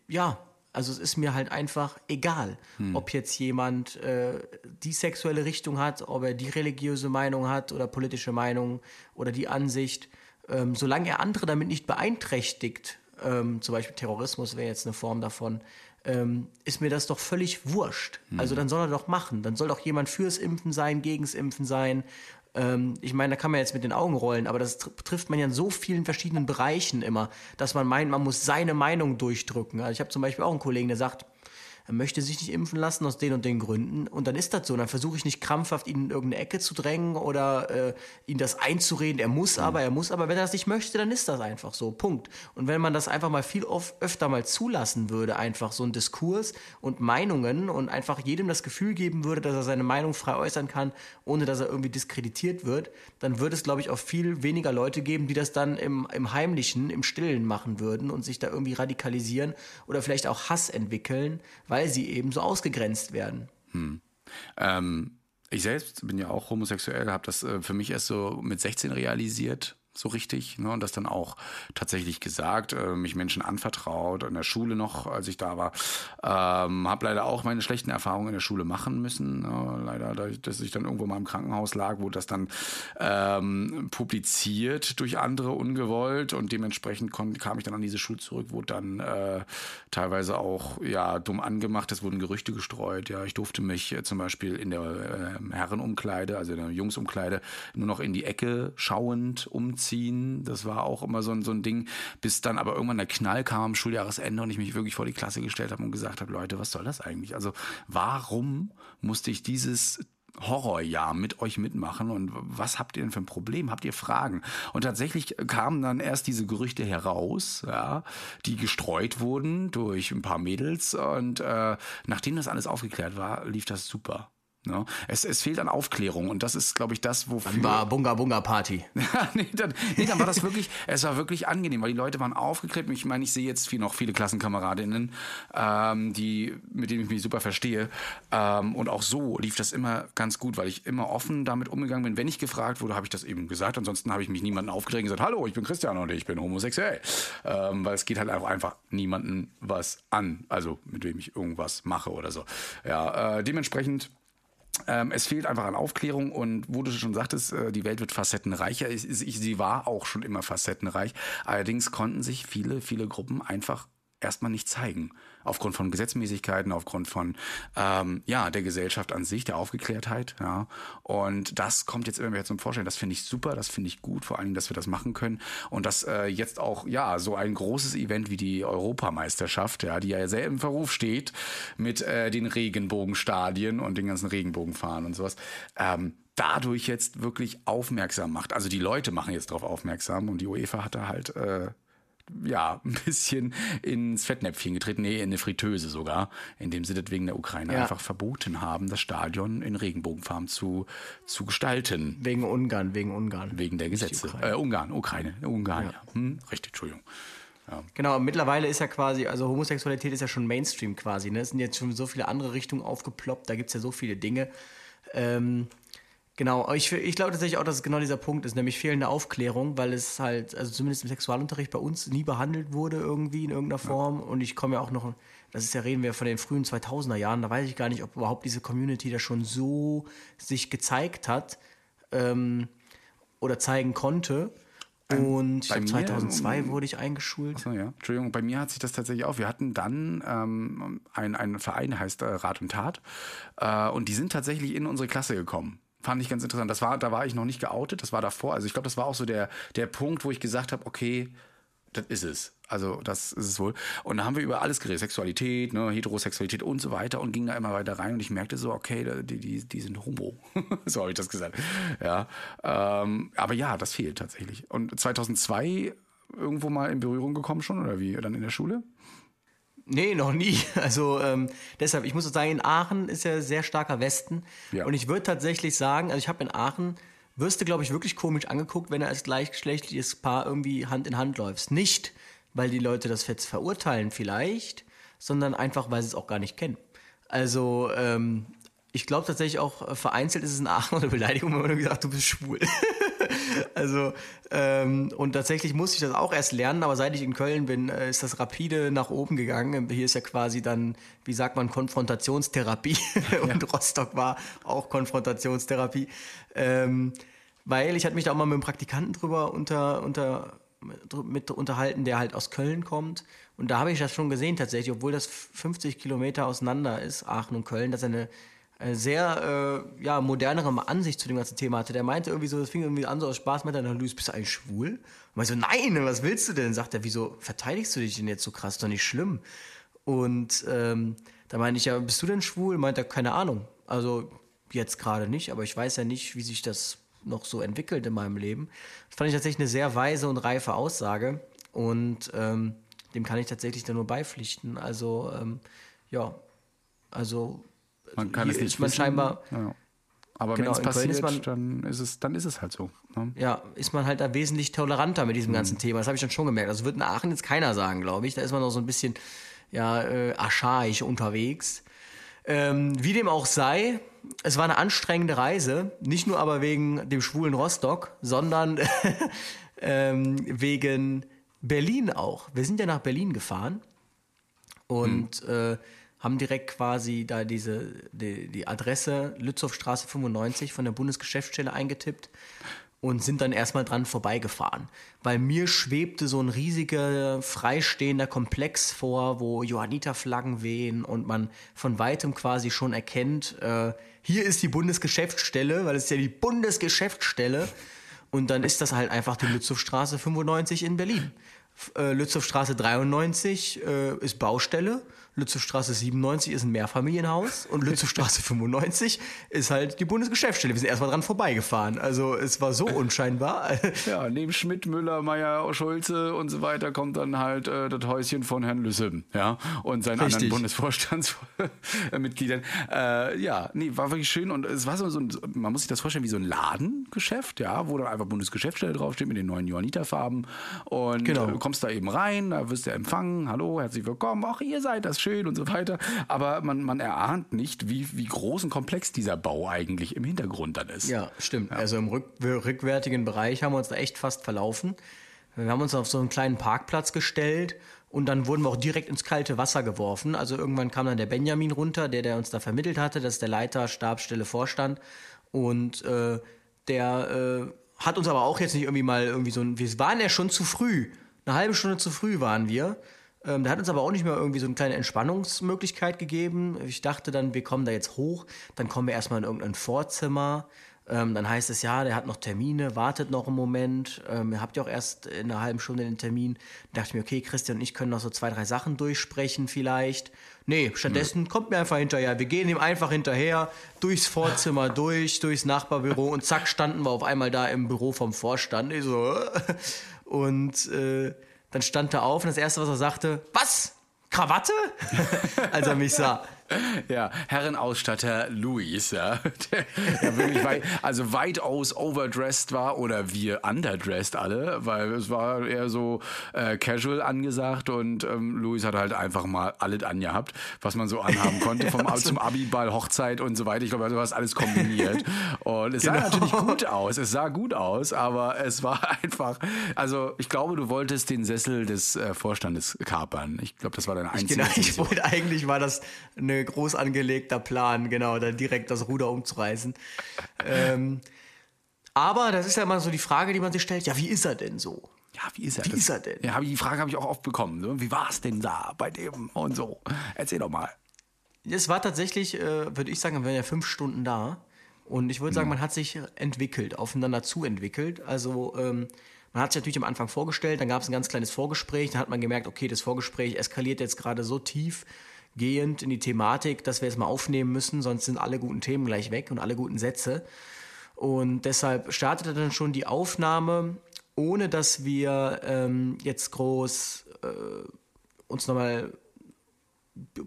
ja, also es ist mir halt einfach egal, hm. ob jetzt jemand äh, die sexuelle Richtung hat, ob er die religiöse Meinung hat oder politische Meinung oder die Ansicht. Ähm, solange er andere damit nicht beeinträchtigt, ähm, zum Beispiel Terrorismus wäre jetzt eine Form davon, ähm, ist mir das doch völlig wurscht. Hm. Also dann soll er doch machen. Dann soll doch jemand fürs Impfen sein, gegens Impfen sein ähm, ich meine, da kann man jetzt mit den Augen rollen, aber das trifft man ja in so vielen verschiedenen Bereichen immer, dass man meint, man muss seine Meinung durchdrücken. Also ich habe zum Beispiel auch einen Kollegen, der sagt, er möchte sich nicht impfen lassen aus den und den Gründen. Und dann ist das so. Und dann versuche ich nicht krampfhaft, ihn in irgendeine Ecke zu drängen oder äh, ihn das einzureden. Er muss mhm. aber, er muss aber. Wenn er das nicht möchte, dann ist das einfach so. Punkt. Und wenn man das einfach mal viel oft, öfter mal zulassen würde, einfach so ein Diskurs und Meinungen und einfach jedem das Gefühl geben würde, dass er seine Meinung frei äußern kann, ohne dass er irgendwie diskreditiert wird, dann würde es, glaube ich, auch viel weniger Leute geben, die das dann im, im Heimlichen, im Stillen machen würden und sich da irgendwie radikalisieren oder vielleicht auch Hass entwickeln, weil weil sie eben so ausgegrenzt werden. Hm. Ähm, ich selbst bin ja auch homosexuell, habe das äh, für mich erst so mit 16 realisiert so richtig ne, und das dann auch tatsächlich gesagt, äh, mich Menschen anvertraut, in der Schule noch, als ich da war. Ähm, habe leider auch meine schlechten Erfahrungen in der Schule machen müssen. Äh, leider, dass ich dann irgendwo mal im Krankenhaus lag, wurde das dann ähm, publiziert durch andere ungewollt und dementsprechend kam ich dann an diese Schule zurück, wurde dann äh, teilweise auch ja dumm angemacht. Es wurden Gerüchte gestreut. Ja, ich durfte mich äh, zum Beispiel in der äh, Herrenumkleide, also in der Jungsumkleide, nur noch in die Ecke schauend umziehen ziehen. Das war auch immer so ein, so ein Ding, bis dann aber irgendwann der Knall kam am Schuljahresende und ich mich wirklich vor die Klasse gestellt habe und gesagt habe, Leute, was soll das eigentlich? Also warum musste ich dieses Horrorjahr mit euch mitmachen und was habt ihr denn für ein Problem? Habt ihr Fragen? Und tatsächlich kamen dann erst diese Gerüchte heraus, ja, die gestreut wurden durch ein paar Mädels und äh, nachdem das alles aufgeklärt war, lief das super. Ne? Es, es fehlt an Aufklärung und das ist, glaube ich, das, wofür. Dann war Bunga Bunga Party. nee, dann, nee, dann war das wirklich, es war wirklich angenehm, weil die Leute waren aufgeklärt. Ich meine, ich sehe jetzt viel, noch viele Klassenkameradinnen, ähm, die, mit denen ich mich super verstehe. Ähm, und auch so lief das immer ganz gut, weil ich immer offen damit umgegangen bin. Wenn ich gefragt wurde, habe ich das eben gesagt. Ansonsten habe ich mich niemanden aufgeregt und gesagt, hallo, ich bin Christian und ich bin homosexuell. Ähm, weil es geht halt auch einfach niemanden was an, also mit wem ich irgendwas mache oder so. Ja, äh, dementsprechend ähm, es fehlt einfach an Aufklärung und wo du schon sagtest, äh, die Welt wird facettenreicher. Ich, ich, sie war auch schon immer facettenreich. Allerdings konnten sich viele, viele Gruppen einfach erstmal nicht zeigen. Aufgrund von Gesetzmäßigkeiten, aufgrund von ähm, ja der Gesellschaft an sich, der Aufgeklärtheit. Ja. Und das kommt jetzt immer mehr zum Vorstellen. Das finde ich super, das finde ich gut, vor Dingen, dass wir das machen können. Und dass äh, jetzt auch ja so ein großes Event wie die Europameisterschaft, ja, die ja sehr im Verruf steht mit äh, den Regenbogenstadien und den ganzen Regenbogenfahren und sowas. Ähm, dadurch jetzt wirklich aufmerksam macht. Also die Leute machen jetzt darauf aufmerksam und die UEFA hat da halt äh, ja, ein bisschen ins Fettnäpfchen getreten, nee, in eine Fritteuse sogar, indem sie das wegen der Ukraine ja. einfach verboten haben, das Stadion in Regenbogenfarben zu, zu gestalten. Wegen Ungarn, wegen Ungarn. Wegen der Gesetze. Äh, Ungarn, Ukraine, Ungarn, ja. ja. Hm, richtig, Entschuldigung. Ja. Genau, mittlerweile ist ja quasi, also Homosexualität ist ja schon Mainstream quasi. Ne? Es sind jetzt schon so viele andere Richtungen aufgeploppt, da gibt es ja so viele Dinge. Ähm, Genau, ich, ich glaube tatsächlich auch, dass es genau dieser Punkt ist, nämlich fehlende Aufklärung, weil es halt, also zumindest im Sexualunterricht bei uns nie behandelt wurde irgendwie in irgendeiner Form. Ja. Und ich komme ja auch noch, das ist ja, reden wir von den frühen 2000er Jahren, da weiß ich gar nicht, ob überhaupt diese Community da schon so sich gezeigt hat ähm, oder zeigen konnte. Und bei 2002 wurde ich eingeschult. Achso, ja. Entschuldigung, bei mir hat sich das tatsächlich auch. Wir hatten dann ähm, einen Verein, der heißt äh, Rat und Tat. Äh, und die sind tatsächlich in unsere Klasse gekommen. Fand ich ganz interessant. Das war, da war ich noch nicht geoutet, das war davor. Also ich glaube, das war auch so der, der Punkt, wo ich gesagt habe, okay, das ist es. Also das ist es wohl. Und da haben wir über alles geredet, Sexualität, ne, Heterosexualität und so weiter und ging da immer weiter rein und ich merkte so, okay, die, die, die sind homo. so habe ich das gesagt. Ja, ähm, aber ja, das fehlt tatsächlich. Und 2002 irgendwo mal in Berührung gekommen schon oder wie? Dann in der Schule? Nee, noch nie. Also ähm, deshalb, ich muss sagen, in Aachen ist ja sehr starker Westen. Ja. Und ich würde tatsächlich sagen, also ich habe in Aachen, wirst du, glaube ich, wirklich komisch angeguckt, wenn du als gleichgeschlechtliches Paar irgendwie Hand in Hand läufst. Nicht, weil die Leute das jetzt verurteilen vielleicht, sondern einfach, weil sie es auch gar nicht kennen. Also ähm, ich glaube tatsächlich auch, äh, vereinzelt ist es in Aachen eine Beleidigung, wenn man nur gesagt, du bist schwul. also, ähm, und tatsächlich musste ich das auch erst lernen, aber seit ich in Köln bin, äh, ist das rapide nach oben gegangen. Hier ist ja quasi dann, wie sagt man, Konfrontationstherapie. und ja. Rostock war auch Konfrontationstherapie. Ähm, weil ich hatte mich da auch mal mit einem Praktikanten drüber unter, unter, mit unterhalten, der halt aus Köln kommt. Und da habe ich das schon gesehen tatsächlich, obwohl das 50 Kilometer auseinander ist, Aachen und Köln, dass er eine eine sehr äh, ja, modernere Ansicht zu dem ganzen Thema hatte. Der meinte irgendwie so, das fing irgendwie an so aus Spaß, meinte dann, Luis, bist du eigentlich schwul? Und ich so, nein, was willst du denn? Sagt er, wieso verteidigst du dich denn jetzt so krass? Doch nicht schlimm. Und ähm, da meinte ich, ja, bist du denn schwul? Meint er, keine Ahnung. Also jetzt gerade nicht, aber ich weiß ja nicht, wie sich das noch so entwickelt in meinem Leben. Das fand ich tatsächlich eine sehr weise und reife Aussage. Und ähm, dem kann ich tatsächlich dann nur beipflichten. Also, ähm, ja, also man kann es nicht ist man wissen. scheinbar. Ja. Aber genau, wenn es passiert, man, dann, ist es, dann ist es halt so. Ne? Ja, ist man halt da wesentlich toleranter mit diesem mhm. ganzen Thema. Das habe ich dann schon gemerkt. Also wird in Aachen jetzt keiner sagen, glaube ich. Da ist man noch so ein bisschen ja, äh, archaisch unterwegs. Ähm, wie dem auch sei, es war eine anstrengende Reise. Nicht nur aber wegen dem schwulen Rostock, sondern ähm, wegen Berlin auch. Wir sind ja nach Berlin gefahren. Und mhm. äh, haben direkt quasi da diese, die, die Adresse Lützowstraße 95 von der Bundesgeschäftsstelle eingetippt und sind dann erstmal dran vorbeigefahren. Weil mir schwebte so ein riesiger, freistehender Komplex vor, wo Johanniterflaggen wehen und man von weitem quasi schon erkennt, äh, hier ist die Bundesgeschäftsstelle, weil es ist ja die Bundesgeschäftsstelle. Und dann ist das halt einfach die Lützowstraße 95 in Berlin. Äh, Lützowstraße 93 äh, ist Baustelle Lützowstraße 97 ist ein Mehrfamilienhaus und Lützowstraße 95 ist halt die Bundesgeschäftsstelle. Wir sind erstmal dran vorbeigefahren. Also es war so unscheinbar. Ja, neben Schmidt, Müller, Meier, Schulze und so weiter kommt dann halt äh, das Häuschen von Herrn Lüsse, ja, und seinen Richtig. anderen Bundesvorstandsmitgliedern. Äh, ja, nee, war wirklich schön und es war so, ein, man muss sich das vorstellen wie so ein Ladengeschäft, ja, wo dann einfach Bundesgeschäftsstelle draufsteht mit den neuen Johanniterfarben und genau. du kommst da eben rein, da wirst du empfangen, hallo, herzlich willkommen, ach, ihr seid das schön und so weiter. Aber man, man erahnt nicht, wie, wie groß und komplex dieser Bau eigentlich im Hintergrund dann ist. Ja, stimmt. Ja. Also im rück, rückwärtigen Bereich haben wir uns da echt fast verlaufen. Wir haben uns auf so einen kleinen Parkplatz gestellt und dann wurden wir auch direkt ins kalte Wasser geworfen. Also irgendwann kam dann der Benjamin runter, der, der uns da vermittelt hatte. Das ist der Leiter, Stabsstelle, Vorstand. Und äh, der äh, hat uns aber auch jetzt nicht irgendwie mal irgendwie so ein. Wir waren ja schon zu früh. Eine halbe Stunde zu früh waren wir. Ähm, der hat uns aber auch nicht mehr irgendwie so eine kleine Entspannungsmöglichkeit gegeben. Ich dachte dann, wir kommen da jetzt hoch, dann kommen wir erstmal in irgendein Vorzimmer. Ähm, dann heißt es, ja, der hat noch Termine, wartet noch einen Moment. Ähm, ihr habt ja auch erst in einer halben Stunde den Termin. Da dachte ich mir, okay, Christian und ich können noch so zwei, drei Sachen durchsprechen vielleicht. Nee, stattdessen mhm. kommt mir einfach hinterher. Wir gehen ihm einfach hinterher, durchs Vorzimmer durch, durchs Nachbarbüro und zack, standen wir auf einmal da im Büro vom Vorstand. Ich so, und äh, dann stand er auf und das Erste, was er sagte, was? Krawatte? Als er mich sah. Ja, Herrenausstatter Louis, ja, der, der wirklich weit, also weitaus overdressed war oder wir underdressed alle, weil es war eher so äh, casual angesagt und ähm, Louis hat halt einfach mal alles angehabt, was man so anhaben konnte, vom zum Abiball, Hochzeit und so weiter. Ich glaube, du hast alles kombiniert und es genau. sah natürlich gut aus, es sah gut aus, aber es war einfach, also ich glaube, du wolltest den Sessel des äh, Vorstandes kapern. Ich glaube, das war deine einzige. Ich, genau, ich wollte eigentlich war das eine groß angelegter Plan, genau, dann direkt das Ruder umzureißen. ähm, aber das ist ja immer so die Frage, die man sich stellt, ja, wie ist er denn so? Ja, wie ist er? Wie das, ist er denn? Ja, die Frage habe ich auch oft bekommen. Ne? Wie war es denn da bei dem und so? Erzähl doch mal. Es war tatsächlich, äh, würde ich sagen, wir waren ja fünf Stunden da. Und ich würde sagen, hm. man hat sich entwickelt, aufeinander zuentwickelt. Also ähm, man hat sich natürlich am Anfang vorgestellt, dann gab es ein ganz kleines Vorgespräch, dann hat man gemerkt, okay, das Vorgespräch eskaliert jetzt gerade so tief, gehend in die Thematik, dass wir es mal aufnehmen müssen, sonst sind alle guten Themen gleich weg und alle guten Sätze. Und deshalb startete dann schon die Aufnahme, ohne dass wir ähm, jetzt groß äh, uns nochmal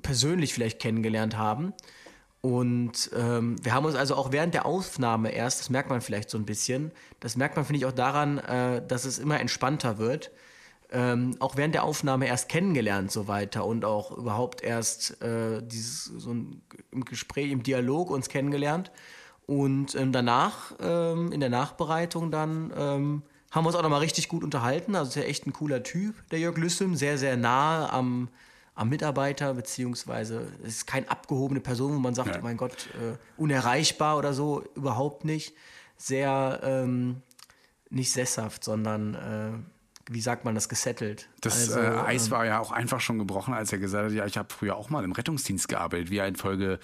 persönlich vielleicht kennengelernt haben. Und ähm, wir haben uns also auch während der Aufnahme erst, das merkt man vielleicht so ein bisschen, das merkt man, finde ich, auch daran, äh, dass es immer entspannter wird ähm, auch während der Aufnahme erst kennengelernt so weiter und auch überhaupt erst äh, dieses so ein, im Gespräch, im Dialog uns kennengelernt. Und ähm, danach, ähm, in der Nachbereitung dann, ähm, haben wir uns auch nochmal richtig gut unterhalten. Also ist ja echt ein cooler Typ, der Jörg Lüssem, sehr, sehr nah am, am Mitarbeiter, beziehungsweise es ist keine abgehobene Person, wo man sagt, Ja. oh mein Gott, äh, unerreichbar oder so, überhaupt nicht. Sehr ähm, nicht sesshaft, sondern äh, wie sagt man das, gesettelt. Das Also, äh, Eis ähm, war ja auch einfach schon gebrochen, als er gesagt hat, ja, ich habe früher auch mal im Rettungsdienst gearbeitet, wie ihr in Folge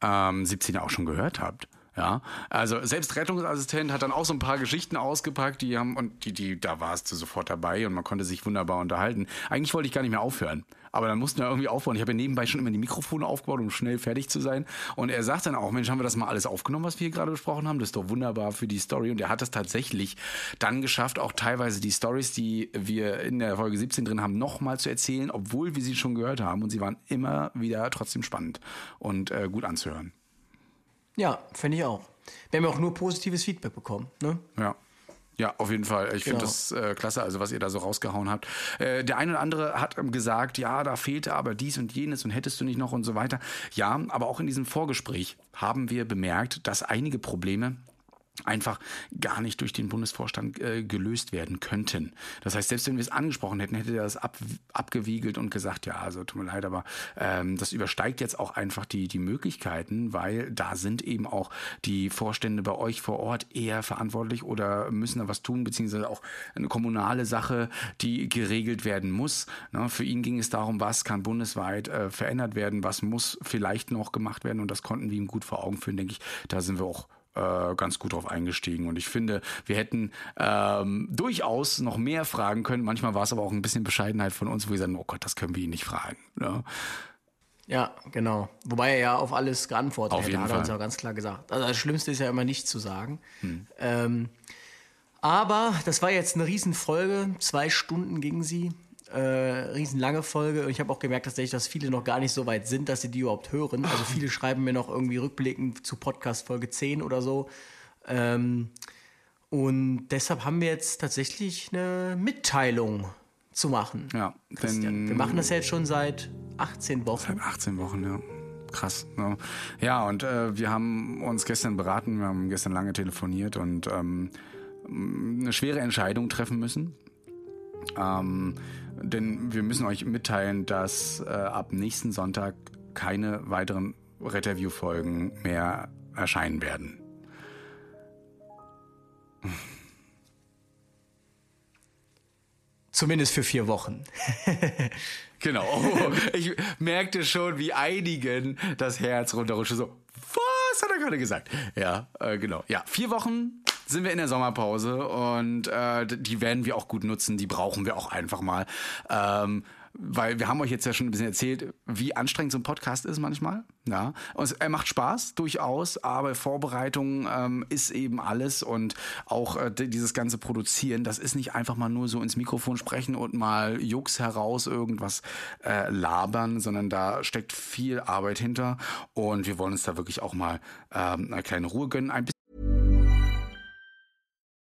ähm, 17 auch schon gehört habt. Ja, also selbst Rettungsassistent hat dann auch so ein paar Geschichten ausgepackt, die haben und die, die, da warst du sofort dabei und man konnte sich wunderbar unterhalten. Eigentlich wollte ich gar nicht mehr aufhören, aber dann mussten wir irgendwie aufbauen. Ich habe ja nebenbei schon immer die Mikrofone aufgebaut, um schnell fertig zu sein. Und er sagt dann auch, Mensch, haben wir das mal alles aufgenommen, was wir hier gerade besprochen haben? Das ist doch wunderbar für die Story. Und er hat es tatsächlich dann geschafft, auch teilweise die Stories, die wir in der Folge 17 drin haben, nochmal zu erzählen, obwohl wir sie schon gehört haben. Und sie waren immer wieder trotzdem spannend und äh, gut anzuhören. Ja, finde ich auch. Wir haben ja auch nur positives Feedback bekommen. Ne? Ja. Ja, auf jeden Fall. Ich finde Genau. das äh, klasse, also was ihr da so rausgehauen habt. Äh, der eine oder andere hat ähm, gesagt, ja, da fehlte aber dies und jenes und hättest du nicht noch und so weiter. Ja, aber auch in diesem Vorgespräch haben wir bemerkt, dass einige Probleme einfach gar nicht durch den Bundesvorstand äh, gelöst werden könnten. Das heißt, selbst wenn wir es angesprochen hätten, hätte er das ab, abgewiegelt und gesagt, ja, also tut mir leid, aber ähm, das übersteigt jetzt auch einfach die, die Möglichkeiten, weil da sind eben auch die Vorstände bei euch vor Ort eher verantwortlich oder müssen da was tun, beziehungsweise auch eine kommunale Sache, die geregelt werden muss. Ne, für ihn ging es darum, was kann bundesweit äh, verändert werden, was muss vielleicht noch gemacht werden und das konnten wir ihm gut vor Augen führen, denke ich. Da sind wir auch äh, ganz gut drauf eingestiegen. Und ich finde, wir hätten ähm, durchaus noch mehr fragen können. Manchmal war es aber auch ein bisschen Bescheidenheit von uns, wo wir sagen, oh Gott, das können wir ihn nicht fragen. Ne? Ja, genau. Wobei er ja auf alles geantwortet Auf hätte, hat er uns ja ganz klar gesagt. Also das Schlimmste ist ja immer nichts zu sagen. Ähm, aber das war jetzt eine Riesenfolge. Zwei Stunden ging sie. Äh, riesenlange Folge. Und ich habe auch gemerkt, tatsächlich, dass viele noch gar nicht so weit sind, dass sie die überhaupt hören. Also viele schreiben mir noch irgendwie rückblickend zu Podcast Folge 10 oder so. Ähm, und deshalb haben wir jetzt tatsächlich eine Mitteilung zu machen. Ja, Christian. Wir machen das jetzt schon seit 18 Wochen. Seit 18 Wochen, ja. Krass. Ne? Ja, und äh, wir haben uns gestern beraten, wir haben gestern lange telefoniert und ähm, eine schwere Entscheidung treffen müssen. Ähm, denn wir müssen euch mitteilen, dass äh, ab nächsten Sonntag keine weiteren Retterview-Folgen mehr erscheinen werden. Zumindest für vier Wochen. Genau. Oh, ich merkte schon, wie einigen das Herz runterrutschte. So, was hat er gerade gesagt? Ja, äh, genau. Ja, vier Wochen sind wir in der Sommerpause und äh, die werden wir auch gut nutzen. Die brauchen wir auch einfach mal. Ähm, weil wir haben euch jetzt ja schon ein bisschen erzählt, wie anstrengend so ein Podcast ist manchmal. Ja, und er macht Spaß durchaus, aber Vorbereitung ähm, ist eben alles und auch äh, dieses ganze Produzieren, das ist nicht einfach mal nur so ins Mikrofon sprechen und mal Jux heraus irgendwas äh, labern, sondern da steckt viel Arbeit hinter und wir wollen uns da wirklich auch mal ähm, eine kleine Ruhe gönnen, ein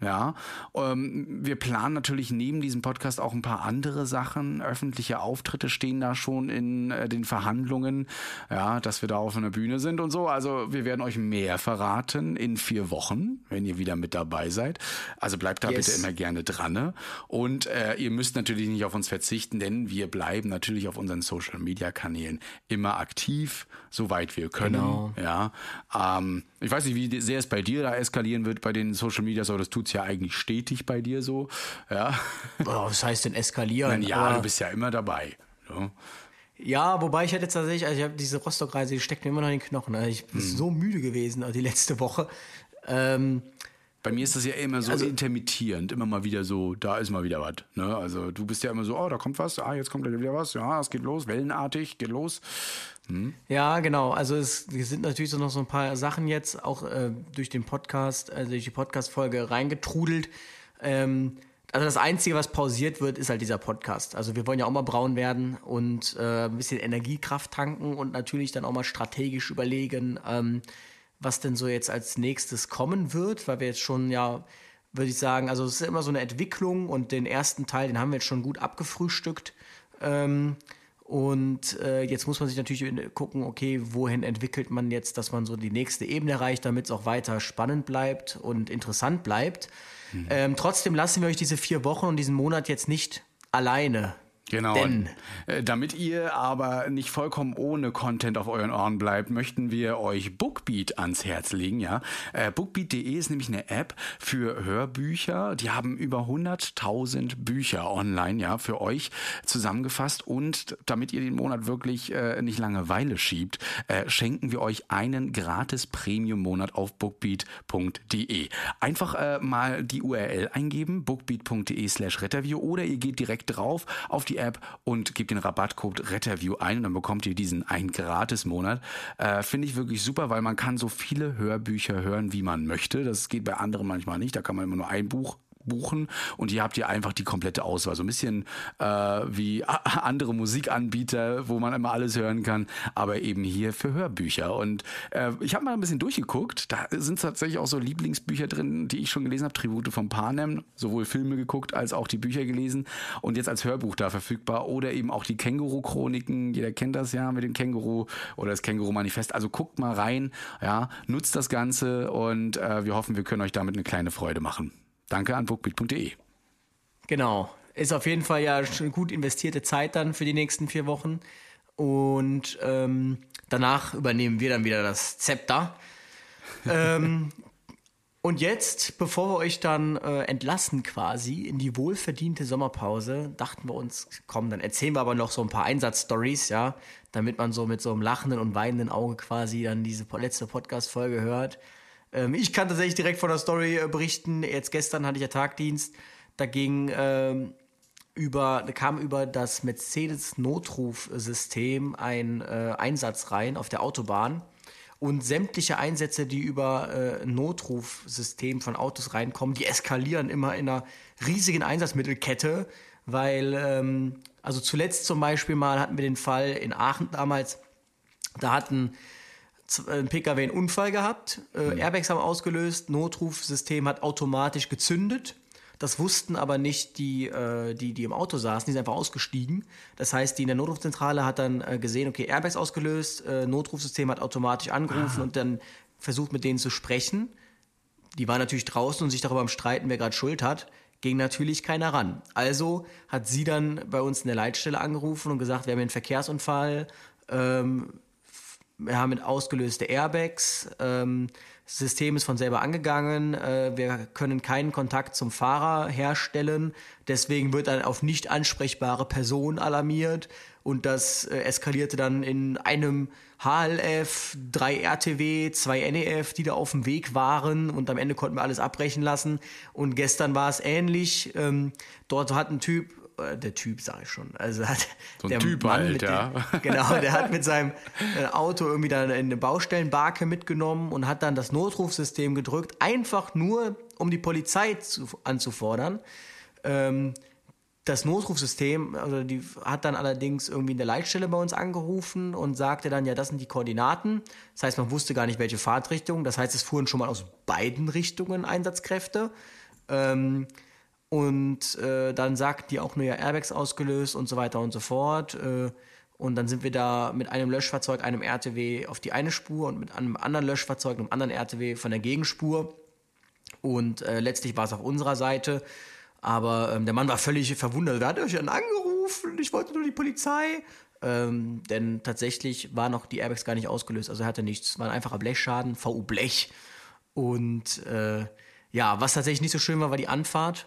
Ja, ähm, wir planen natürlich neben diesem Podcast auch ein paar andere Sachen. Öffentliche Auftritte stehen da schon in äh, den Verhandlungen, ja, dass wir da auf einer Bühne sind und so. Also wir werden euch mehr verraten in vier Wochen, wenn ihr wieder mit dabei seid. Also bleibt da Yes. bitte immer gerne dran. ne? Und äh, ihr müsst natürlich nicht auf uns verzichten, denn wir bleiben natürlich auf unseren Social Media Kanälen immer aktiv, soweit wir können. Genau. Ja, ähm, ich weiß nicht, wie sehr es bei dir da eskalieren wird bei den Social Medias, aber das tut's ja eigentlich stetig bei dir so. Ja, Oh, was heißt denn eskalieren? ja, Aber- du bist ja immer dabei. Ja. Ja, wobei ich hätte jetzt tatsächlich, also ich habe diese Rostock-Reise, die steckt mir immer noch in den Knochen. Also ich bin so müde gewesen also die letzte Woche. Ähm, Bei mir ist das ja immer so Also- intermittierend, immer mal wieder so, da ist mal wieder was. Ne? Also du bist ja immer so, oh, da kommt was, ah, jetzt kommt wieder was, ja, es geht los, wellenartig, geht los. Ja, genau. Also es wir sind natürlich so noch so ein paar Sachen jetzt auch äh, durch den Podcast, also durch die Podcast-Folge reingetrudelt. Ähm, also das Einzige, was pausiert wird, ist halt dieser Podcast. Also wir wollen ja auch mal braun werden und äh, ein bisschen Energiekraft tanken und natürlich dann auch mal strategisch überlegen, ähm, was denn so jetzt als nächstes kommen wird, weil wir jetzt schon ja, würde ich sagen, also es ist immer so eine Entwicklung und den ersten Teil, den haben wir jetzt schon gut abgefrühstückt. Ähm, und äh, jetzt muss man sich natürlich gucken, okay, wohin entwickelt man jetzt, dass man so die nächste Ebene erreicht, damit es auch weiter spannend bleibt und interessant bleibt. Ähm, trotzdem lassen wir euch diese vier Wochen und diesen Monat jetzt nicht alleine. Genau. Denn Äh, Damit ihr aber nicht vollkommen ohne Content auf euren Ohren bleibt, möchten wir euch Bookbeat ans Herz legen. Ja, äh, Bookbeat.de ist nämlich eine App für Hörbücher. Die haben über 100.000 Bücher online, ja, für euch zusammengefasst. Und damit ihr den Monat wirklich äh, nicht Langeweile schiebt, äh, schenken wir euch einen gratis Premium-Monat auf bookbeat.de. Einfach äh, mal die URL eingeben, bookbeat.de slash retterview oder ihr geht direkt drauf auf die App und gebt den Rabattcode retterview ein und dann bekommt ihr diesen einen gratis Monat. Äh, Finde ich wirklich super, weil man kann so viele Hörbücher hören, wie man möchte. Das geht bei anderen manchmal nicht. Da kann man immer nur ein Buch buchen und hier habt ihr einfach die komplette Auswahl. So ein bisschen äh, wie andere Musikanbieter, wo man immer alles hören kann, aber eben hier für Hörbücher. Und äh, ich habe mal ein bisschen durchgeguckt. Da sind tatsächlich auch so Lieblingsbücher drin, die ich schon gelesen habe. Tribute von Panem, sowohl Filme geguckt als auch die Bücher gelesen und jetzt als Hörbuch da verfügbar. Oder eben auch die Känguru-Chroniken. Jeder kennt das ja mit dem Känguru oder das Känguru-Manifest. Also guckt mal rein, ja, nutzt das Ganze und äh, wir hoffen, wir können euch damit eine kleine Freude machen. Danke an bookbeat.de. Genau. Ist auf jeden Fall ja schon gut investierte Zeit dann für die nächsten vier Wochen. Und ähm, danach übernehmen wir dann wieder das Zepter. ähm, und jetzt, bevor wir euch dann äh, entlassen quasi in die wohlverdiente Sommerpause, dachten wir uns, komm, dann erzählen wir aber noch so ein paar Einsatzstories, ja, damit man so mit so einem lachenden und weinenden Auge quasi dann diese letzte Podcast-Folge hört. Ähm, ich kann tatsächlich direkt von der Story äh, berichten. Jetzt gestern hatte ich ja Tagdienst. Da ging ähm, über, kam über das Mercedes-Notrufsystem ein äh, Einsatz rein auf der Autobahn. Und sämtliche Einsätze, die über äh, Notrufsystem von Autos reinkommen, die eskalieren immer in einer riesigen Einsatzmittelkette, weil, ähm, also zuletzt zum Beispiel mal hatten wir den Fall in Aachen damals, da hatten ein PKW einen Unfall gehabt, äh, Airbags haben ausgelöst, Notrufsystem hat automatisch gezündet. Das wussten aber nicht die, äh, die, die im Auto saßen, die sind einfach ausgestiegen. Das heißt, die in der Notrufzentrale hat dann äh, gesehen, okay, Airbags ausgelöst, äh, Notrufsystem hat automatisch angerufen und dann versucht mit denen zu sprechen. Die waren natürlich draußen und sich darüber am Streiten, wer gerade Schuld hat. Ging natürlich keiner ran. Also hat sie dann bei uns in der Leitstelle angerufen und gesagt, wir haben einen Verkehrsunfall, ähm, wir haben mit ausgelöste Airbags, ähm, das System ist von selber angegangen, äh, wir können keinen Kontakt zum Fahrer herstellen, deswegen wird dann auf nicht ansprechbare Person alarmiert. Und das äh, eskalierte dann in einem HLF, drei RTW, zwei NEF, die da auf dem Weg waren. Und am Ende konnten wir alles abbrechen lassen. Und gestern war es ähnlich, ähm, dort hat ein Typ der Typ, sage ich schon. Also hat So ein der Typ Mann halt, ja. dem, Genau, der hat mit seinem äh, Auto irgendwie dann eine Baustellenbarke mitgenommen und hat dann das Notrufsystem gedrückt, einfach nur, um die Polizei zu, anzufordern. Ähm, das Notrufsystem, also die hat dann allerdings irgendwie in der Leitstelle bei uns angerufen und sagte dann, ja, das sind die Koordinaten. Das heißt, man wusste gar nicht, welche Fahrtrichtung. Das heißt, es fuhren schon mal aus beiden Richtungen Einsatzkräfte. Ähm, und äh, dann sagten die auch nur ja Airbags ausgelöst und so weiter und so fort. Äh, und dann sind wir da mit einem Löschfahrzeug, einem RTW auf die eine Spur und mit einem anderen Löschfahrzeug, einem anderen RTW von der Gegenspur. Und äh, letztlich war es auf unserer Seite. Aber ähm, der Mann war völlig verwundert. Wer hat euch dann angerufen? Ich wollte nur die Polizei. Ähm, denn tatsächlich waren noch die Airbags gar nicht ausgelöst. Also er hatte nichts. War ein einfacher Blechschaden, VU Blech. Und äh, ja, was tatsächlich nicht so schön war, war die Anfahrt.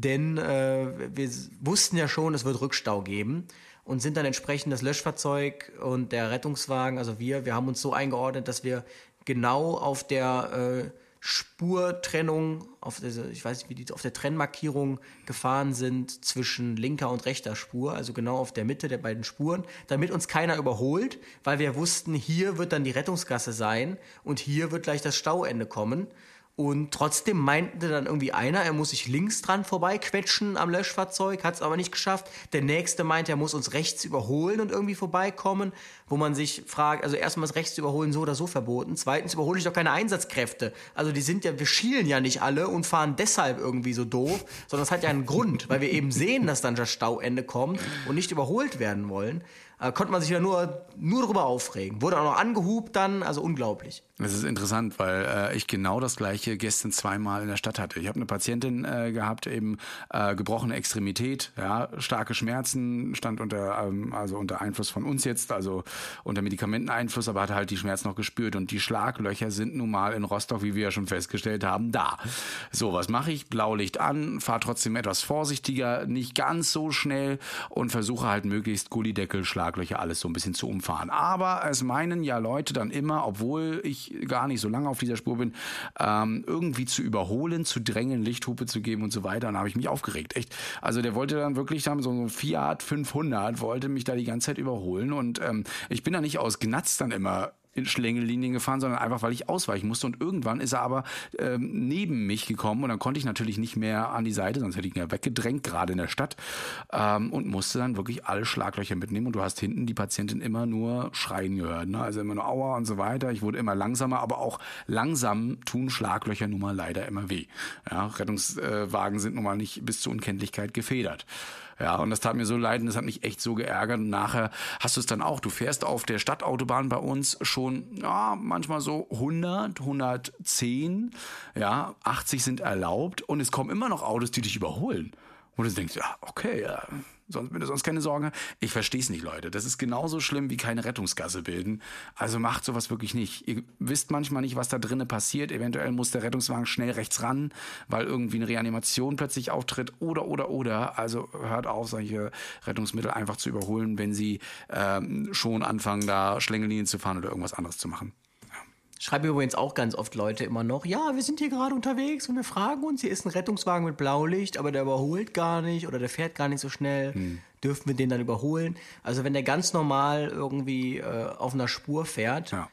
Denn äh, wir wussten ja schon, es wird Rückstau geben und sind dann entsprechend das Löschfahrzeug und der Rettungswagen, also wir, wir haben uns so eingeordnet, dass wir genau auf der äh, Spurtrennung, auf der, ich weiß nicht, wie die auf der Trennmarkierung gefahren sind zwischen linker und rechter Spur, also genau auf der Mitte der beiden Spuren, damit uns keiner überholt, weil wir wussten, hier wird dann die Rettungsgasse sein und hier wird gleich das Stauende kommen. Und trotzdem meinte dann irgendwie einer, er muss sich links dran vorbeiquetschen am Löschfahrzeug, hat es aber nicht geschafft. Der nächste meinte, er muss uns rechts überholen und irgendwie vorbeikommen, wo man sich fragt, also erstmal ist rechts überholen so oder so verboten. Zweitens überhole ich doch keine Einsatzkräfte. Also die sind ja, wir schielen ja nicht alle und fahren deshalb irgendwie so doof, sondern es hat ja einen Grund, weil wir eben sehen, dass dann das Stauende kommt und nicht überholt werden wollen äh, konnte man sich ja nur, nur darüber aufregen. Wurde auch noch angehubt dann, also unglaublich. Das ist interessant, weil äh, ich genau das gleiche gestern zweimal in der Stadt hatte. Ich habe eine Patientin äh, gehabt, eben äh, gebrochene Extremität, ja, starke Schmerzen, stand unter ähm, also unter Einfluss von uns jetzt, also unter Medikamenteneinfluss, aber hat halt die Schmerzen noch gespürt und die Schlaglöcher sind nun mal in Rostock, wie wir ja schon festgestellt haben, da. So, was mache ich? Blaulicht an, fahre trotzdem etwas vorsichtiger, nicht ganz so schnell und versuche halt möglichst Gullideckel, Schlaglöcher alles so ein bisschen zu umfahren. Aber es meinen ja Leute dann immer, obwohl ich gar nicht so lange auf dieser Spur bin, ähm, irgendwie zu überholen, zu drängeln, Lichthupe zu geben und so weiter. Und da habe ich mich aufgeregt. Echt. Also der wollte dann wirklich haben so ein Fiat 500, wollte mich da die ganze Zeit überholen. Und ähm, ich bin da nicht aus Gnatz dann immer Schlängellinien gefahren, sondern einfach, weil ich ausweichen musste. Und irgendwann ist er aber ähm, neben mich gekommen und dann konnte ich natürlich nicht mehr an die Seite, sonst hätte ich ihn ja weggedrängt, gerade in der Stadt, ähm, und musste dann wirklich alle Schlaglöcher mitnehmen. Und du hast hinten die Patientin immer nur schreien gehört, ne? also immer nur Aua und so weiter. Ich wurde immer langsamer, aber auch langsam tun Schlaglöcher nun mal leider immer weh. Ja, Rettungswagen sind nun mal nicht bis zur Unkenntlichkeit gefedert. Ja, und das tat mir so leid und das hat mich echt so geärgert. Und nachher hast du es dann auch. Du fährst auf der Stadtautobahn bei uns schon, ja, manchmal so 100, 110, ja, 80 sind erlaubt und es kommen immer noch Autos, die dich überholen. Und du denkst, ja, okay, ja, sonst, wenn du sonst keine Sorgen hast. Ich verstehe es nicht, Leute. Das ist genauso schlimm wie keine Rettungsgasse bilden. Also macht sowas wirklich nicht. Ihr wisst manchmal nicht, was da drinnen passiert. Eventuell muss der Rettungswagen schnell rechts ran, weil irgendwie eine Reanimation plötzlich auftritt. Oder, oder, oder. Also hört auf, solche Rettungsmittel einfach zu überholen, wenn sie ähm, schon anfangen, da Schlängellinien zu fahren oder irgendwas anderes zu machen. Schreiben übrigens auch ganz oft Leute immer noch, ja, wir sind hier gerade unterwegs und wir fragen uns, hier ist ein Rettungswagen mit Blaulicht, aber der überholt gar nicht oder der fährt gar nicht so schnell. Hm. Dürfen wir den dann überholen? Also wenn der ganz normal irgendwie äh, auf einer Spur fährt, ja.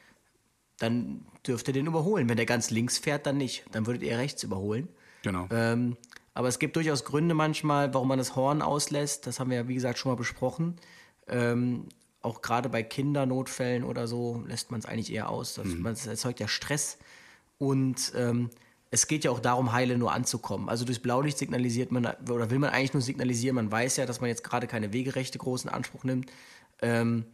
dann dürft ihr den überholen. Wenn der ganz links fährt, dann nicht. Dann würdet ihr rechts überholen. Genau. Ähm, aber es gibt durchaus Gründe manchmal, warum man das Horn auslässt. Das haben wir ja, wie gesagt, schon mal besprochen. Ähm, auch gerade bei Kindernotfällen oder so lässt man es eigentlich eher aus. Das, mhm. Man, erzeugt ja Stress und ähm, es geht ja auch darum, heile nur anzukommen. Also durch Blaulicht signalisiert man, oder will man eigentlich nur signalisieren, man weiß ja, dass man jetzt gerade keine Wegerechte großen Anspruch nimmt, ähm,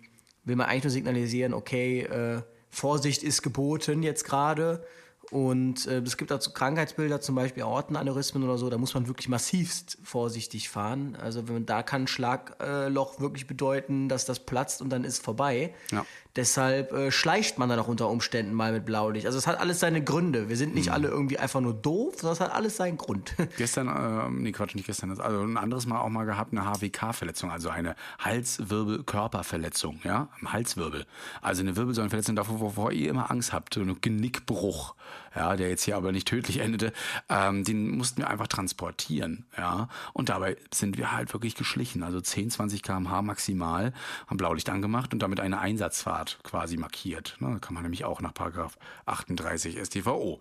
will man eigentlich nur signalisieren, okay, äh, Vorsicht ist geboten jetzt gerade und äh, es gibt dazu Krankheitsbilder, zum Beispiel Aortenaneurysmen oder so, da muss man wirklich massivst vorsichtig fahren. Also wenn, da kann ein Schlagloch wirklich bedeuten, dass das platzt und dann ist vorbei. Ja. Deshalb äh, schleicht man dann auch unter Umständen mal mit Blaulicht. Also es hat alles seine Gründe. Wir sind nicht mhm. alle irgendwie einfach nur doof, sondern es hat alles seinen Grund. Gestern, äh, nee Quatsch, nicht gestern, also ein anderes Mal auch mal gehabt, eine HWK-Verletzung, also eine Halswirbelkörperverletzung, ja, am Halswirbel. Also eine Wirbelsäulenverletzung, davor, wovor ihr immer Angst habt, so ein Genickbruch, ja, der jetzt hier aber nicht tödlich endete, ähm, den mussten wir einfach transportieren, ja. Und dabei sind wir halt wirklich geschlichen, also 10, 20 km/h maximal, haben Blaulicht angemacht und damit eine Einsatzfahrt quasi markiert. Ne? Kann man nämlich auch nach Paragraph 38 StVO.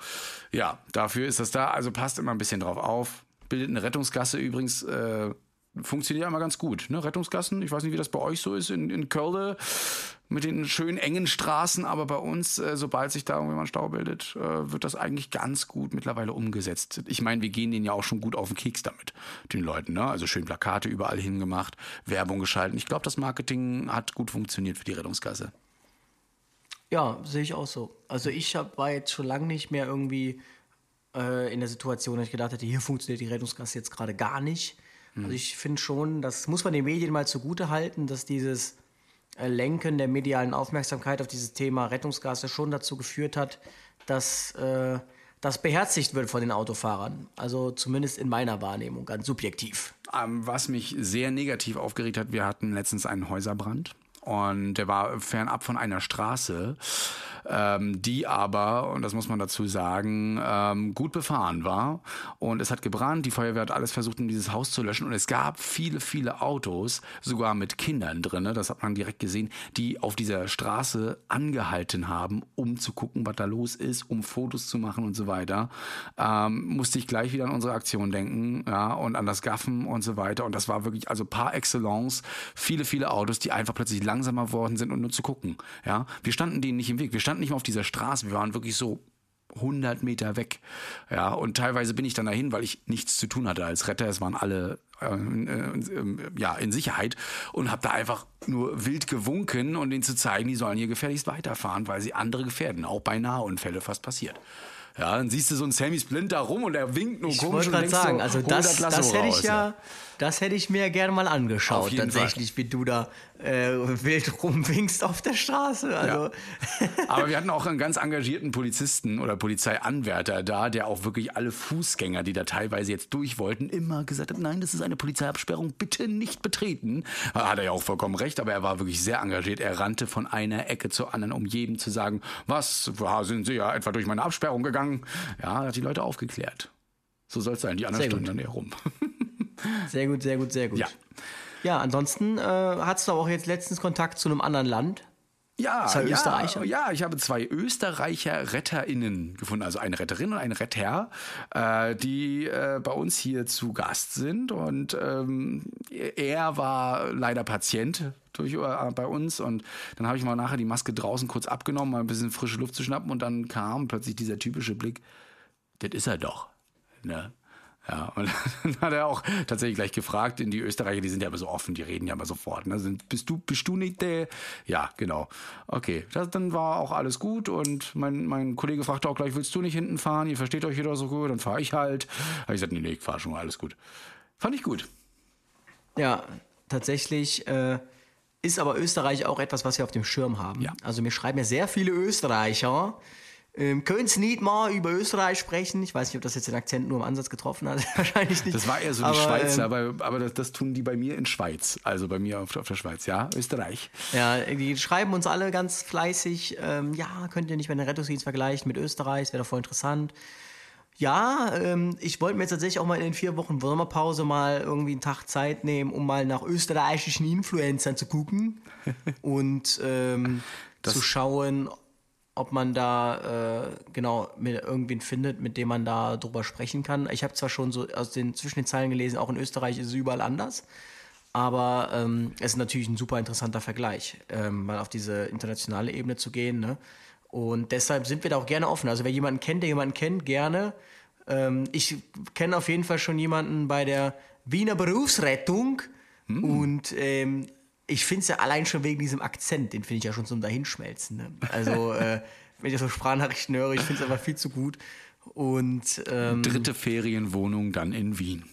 Ja, dafür ist das da. Also passt immer ein bisschen drauf auf. Bildet eine Rettungsgasse übrigens. Äh, funktioniert immer ganz gut. Ne? Rettungsgassen, ich weiß nicht, wie das bei euch so ist in, in Köln mit den schönen engen Straßen, aber bei uns, äh, sobald sich da irgendwie mal ein Stau bildet, äh, wird das eigentlich ganz gut mittlerweile umgesetzt. Ich meine, wir gehen denen ja auch schon gut auf den Keks damit, den Leuten. Ne? Also schön Plakate überall hingemacht, Werbung geschalten. Ich glaube, das Marketing hat gut funktioniert für die Rettungsgasse. Ja, sehe ich auch so. Also ich hab, war jetzt schon lange nicht mehr irgendwie äh, in der Situation, dass ich gedacht hätte, hier funktioniert die Rettungsgasse jetzt gerade gar nicht. Also ich finde schon, das muss man den Medien mal zugute halten, dass dieses äh, Lenken der medialen Aufmerksamkeit auf dieses Thema Rettungsgasse schon dazu geführt hat, dass äh, das beherzigt wird von den Autofahrern. Also zumindest in meiner Wahrnehmung, ganz subjektiv. Ähm, was mich sehr negativ aufgeregt hat, wir hatten letztens einen Häuserbrand und der war fernab von einer Straße. Ähm, die aber, und das muss man dazu sagen, ähm, gut befahren war. Und es hat gebrannt, die Feuerwehr hat alles versucht, um dieses Haus zu löschen. Und es gab viele, viele Autos, sogar mit Kindern drin, das hat man direkt gesehen, die auf dieser Straße angehalten haben, um zu gucken, was da los ist, um Fotos zu machen und so weiter. Ähm, musste ich gleich wieder an unsere Aktion denken, ja, und an das Gaffen und so weiter. Und das war wirklich, also par excellence, viele, viele Autos, die einfach plötzlich langsamer worden sind und nur zu gucken. Ja, wir standen denen nicht im Weg. Wir standen nicht mehr auf dieser Straße. Wir waren wirklich so 100 Meter weg. Ja, und teilweise bin ich dann dahin, weil ich nichts zu tun hatte als Retter. Es waren alle äh, äh, ja, in Sicherheit und habe da einfach nur wild gewunken und ihnen zu zeigen, die sollen hier gefährlichst weiterfahren, weil sie andere gefährden. Auch bei Nahunfälle fast passiert. Ja, dann siehst du so einen Sammy Splinter rum und er winkt nur Ich komisch. wollte und gerade sagen, so, also das, das hätte ich ja, das hätte ich mir gerne mal angeschaut, tatsächlich, wie du da äh, wild rumwinkst auf der Straße. Also, Aber wir hatten auch einen ganz engagierten Polizisten oder Polizeianwärter da, der auch wirklich alle Fußgänger, die da teilweise jetzt durch wollten, immer gesagt hat, nein, das ist eine Polizeiabsperrung, bitte nicht betreten. Hat er ja auch vollkommen recht, aber er war wirklich sehr engagiert. Er rannte von einer Ecke zur anderen, um jedem zu sagen, was, ja, sind Sie ja etwa durch meine Absperrung gegangen? Ja, hat die Leute aufgeklärt. So soll es sein, die anderen standen gut. dann eher rum. sehr gut, sehr gut, sehr gut. Ja. Ja, ansonsten äh, hattest du auch jetzt letztens Kontakt zu einem anderen Land. Ja, Zwei ja, Österreicher? Ja, ich habe zwei Österreicher RetterInnen gefunden, also eine Retterin und ein Retter, äh, die äh, bei uns hier zu Gast sind. Und ähm, er war leider Patient durch, äh, bei uns und dann habe ich mal nachher die Maske draußen kurz abgenommen, mal ein bisschen frische Luft zu schnappen und dann kam plötzlich dieser typische Blick, das ist er doch. Ne? Ja, und dann hat er auch tatsächlich gleich gefragt, in die Österreicher, die sind ja immer so offen, die reden ja immer sofort. Ne? Sind, bist, du, bist du nicht der? Ja, genau. Okay, das, dann war auch alles gut und mein, mein Kollege fragte auch gleich, willst du nicht hinten fahren? Ihr versteht euch wieder so gut, dann fahre ich halt. Habe ich gesagt, nee, nee, ich fahre schon, alles gut. Fand ich gut. Ja, tatsächlich äh, ist aber Österreich auch etwas, was wir auf dem Schirm haben. Ja. Also mir schreiben ja sehr viele Österreicher. Ähm, können Sie nicht mal über Österreich sprechen? Ich weiß nicht, ob das jetzt den Akzent nur im Ansatz getroffen hat. Wahrscheinlich nicht. Das war eher so die aber, Schweizer, ähm, aber, aber das, das tun die bei mir in Schweiz. Also bei mir auf, auf der Schweiz, ja, Österreich. Ja, die schreiben uns alle ganz fleißig. Ähm, ja, könnt ihr nicht mal den Rettungsdienst vergleichen mit Österreich? Das wäre doch voll interessant. Ja, ähm, ich wollte mir jetzt tatsächlich auch mal in den vier Wochen Sommerpause mal irgendwie einen Tag Zeit nehmen, um mal nach österreichischen Influencern zu gucken und ähm, zu schauen, ob man da äh, genau mit irgendwen findet, mit dem man da drüber sprechen kann. Ich habe zwar schon so aus den zwischen den Zeilen gelesen, auch in Österreich ist es überall anders. Aber ähm, es ist natürlich ein super interessanter Vergleich, ähm, mal auf diese internationale Ebene zu gehen. Ne? Und deshalb sind wir da auch gerne offen. Also wer jemanden kennt, der jemanden kennt, gerne. Ähm, ich kenne auf jeden Fall schon jemanden bei der Wiener Berufsrettung. Und ähm, ich finde es ja allein schon wegen diesem Akzent, den finde ich ja schon zum Dahinschmelzen. Ne? Also äh, wenn ich so Sprachnachrichten höre, ich finde es einfach viel zu gut. Und ähm, Dritte Ferienwohnung dann in Wien.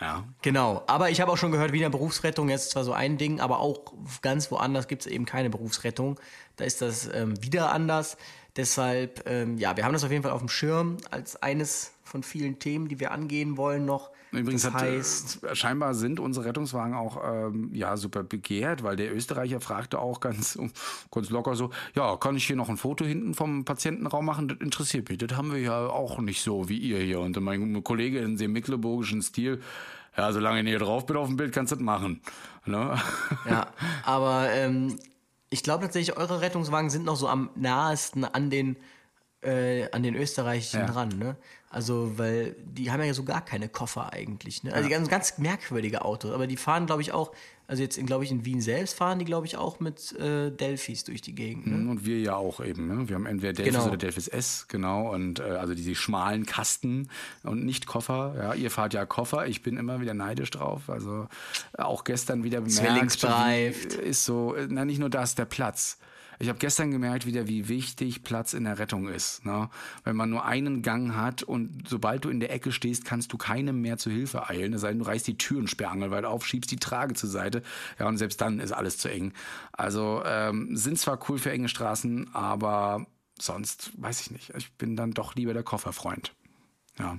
Ja. Genau, aber ich habe auch schon gehört, Wiener Berufsrettung ist zwar so ein Ding, aber auch ganz woanders gibt es eben keine Berufsrettung. Da ist das ähm, wieder anders. Deshalb, ähm, ja, wir haben das auf jeden Fall auf dem Schirm als eines von vielen Themen, die wir angehen wollen noch. Übrigens das hat, heißt, äh, scheinbar sind unsere Rettungswagen auch ähm, ja super begehrt, weil der Österreicher fragte auch ganz, ganz locker so, ja, kann ich hier noch ein Foto hinten vom Patientenraum machen? Das interessiert mich. Das haben wir ja auch nicht so wie ihr hier. Und mein Kollege in dem mecklenburgischen Stil, ja, solange ich näher drauf bin auf dem Bild, kannst du das machen. Ne? ja, aber ähm, ich glaube tatsächlich, eure Rettungswagen sind noch so am nahesten an den äh, an den österreichischen Ja. dran, ne? Also, weil die haben ja so gar keine Koffer eigentlich, ne? Also die ganz, ganz merkwürdige Autos, aber die fahren, glaube ich, auch, also jetzt, glaube ich, in Wien selbst fahren die, glaube ich, auch mit äh, Delphis durch die Gegend, ne? Und wir ja auch eben. Ne? Wir haben entweder Delphis Genau. oder Delphis S, genau. Und äh, also diese schmalen Kasten und nicht Koffer. Ja, ihr fahrt ja Koffer. Ich bin immer wieder neidisch drauf. Also auch gestern wieder bemerkt. Zwillingsbereift. Ist so, na nicht nur das, der Platz. Ich habe gestern gemerkt wieder, wie wichtig Platz in der Rettung ist. Ne? Wenn man nur einen Gang hat und sobald du in der Ecke stehst, kannst du keinem mehr zu Hilfe eilen. Es sei denn, du reißt die Türensperrangel weit auf, schiebst die Trage zur Seite. Ja, und selbst dann ist alles zu eng. Also ähm, sind zwar cool für enge Straßen, aber sonst weiß ich nicht. Ich bin dann doch lieber der Kofferfreund. Ja.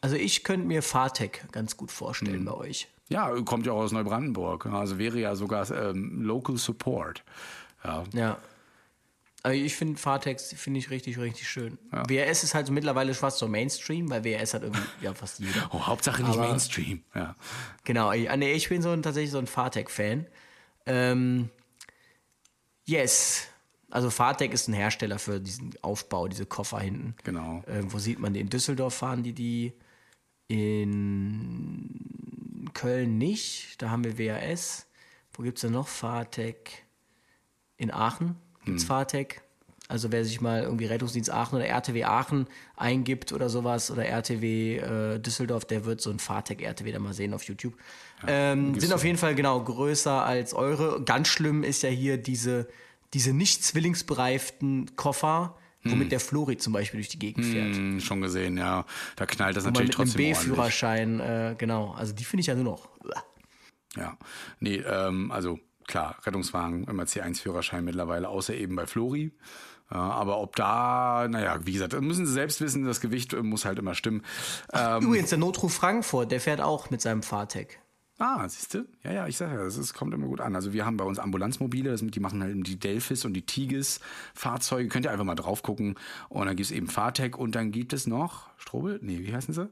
Also ich könnte mir Fartec ganz gut vorstellen bei euch. Ja, kommt ja auch aus Neubrandenburg. Also wäre ja sogar ähm, Local Support. Ja. Ja. Ich finde Fahrtex finde ich richtig, richtig schön. WRS ist halt so mittlerweile fast so Mainstream, weil WRS hat irgendwie ja fast jeder. Oh, Hauptsache nicht Aber- Mainstream. Ja. Genau, ich, nee, ich bin so ein, tatsächlich so ein Fahrtec-Fan. Ähm, yes. Also Fahrtec ist ein Hersteller für diesen Aufbau, diese Koffer hinten. Genau. Irgendwo sieht man die? In Düsseldorf fahren die die. In Köln nicht. Da haben wir WAS. Wo gibt es denn noch Fahrtec? In Aachen gibt es Hm. Fahrtec. Also wer sich mal irgendwie Rettungsdienst Aachen oder RTW Aachen eingibt oder sowas oder RTW äh, Düsseldorf, der wird so ein Fahrtec RTW da mal sehen auf YouTube. ähm, sind auf jeden Fall genau größer als eure. Ganz schlimm ist ja hier diese, diese nicht zwillingsbereiften Koffer, womit der Flori zum Beispiel durch die Gegend fährt. Hm, schon gesehen, ja. Da knallt das man natürlich mit trotzdem ordentlich. B-Führerschein, äh, genau. Also die finde ich ja nur noch. Ja, nee, ähm, also klar, Rettungswagen, immer C1-Führerschein mittlerweile, außer eben bei Flori. Ja, aber ob da, naja, wie gesagt, das müssen sie selbst wissen, das Gewicht äh, muss halt immer stimmen. Ähm, Übrigens, der Notruf Frankfurt, der fährt auch mit seinem Fahrtec. ah, siehst du? Ja, ja, ich sage ja, das ist, kommt immer gut an. Also wir haben bei uns Ambulanzmobile, das, die machen halt die Delphis und die Tigis-Fahrzeuge. Könnt ihr einfach mal drauf gucken. Und dann gibt es eben Fahrtec und dann gibt es noch Strobel? Nee, wie heißen sie?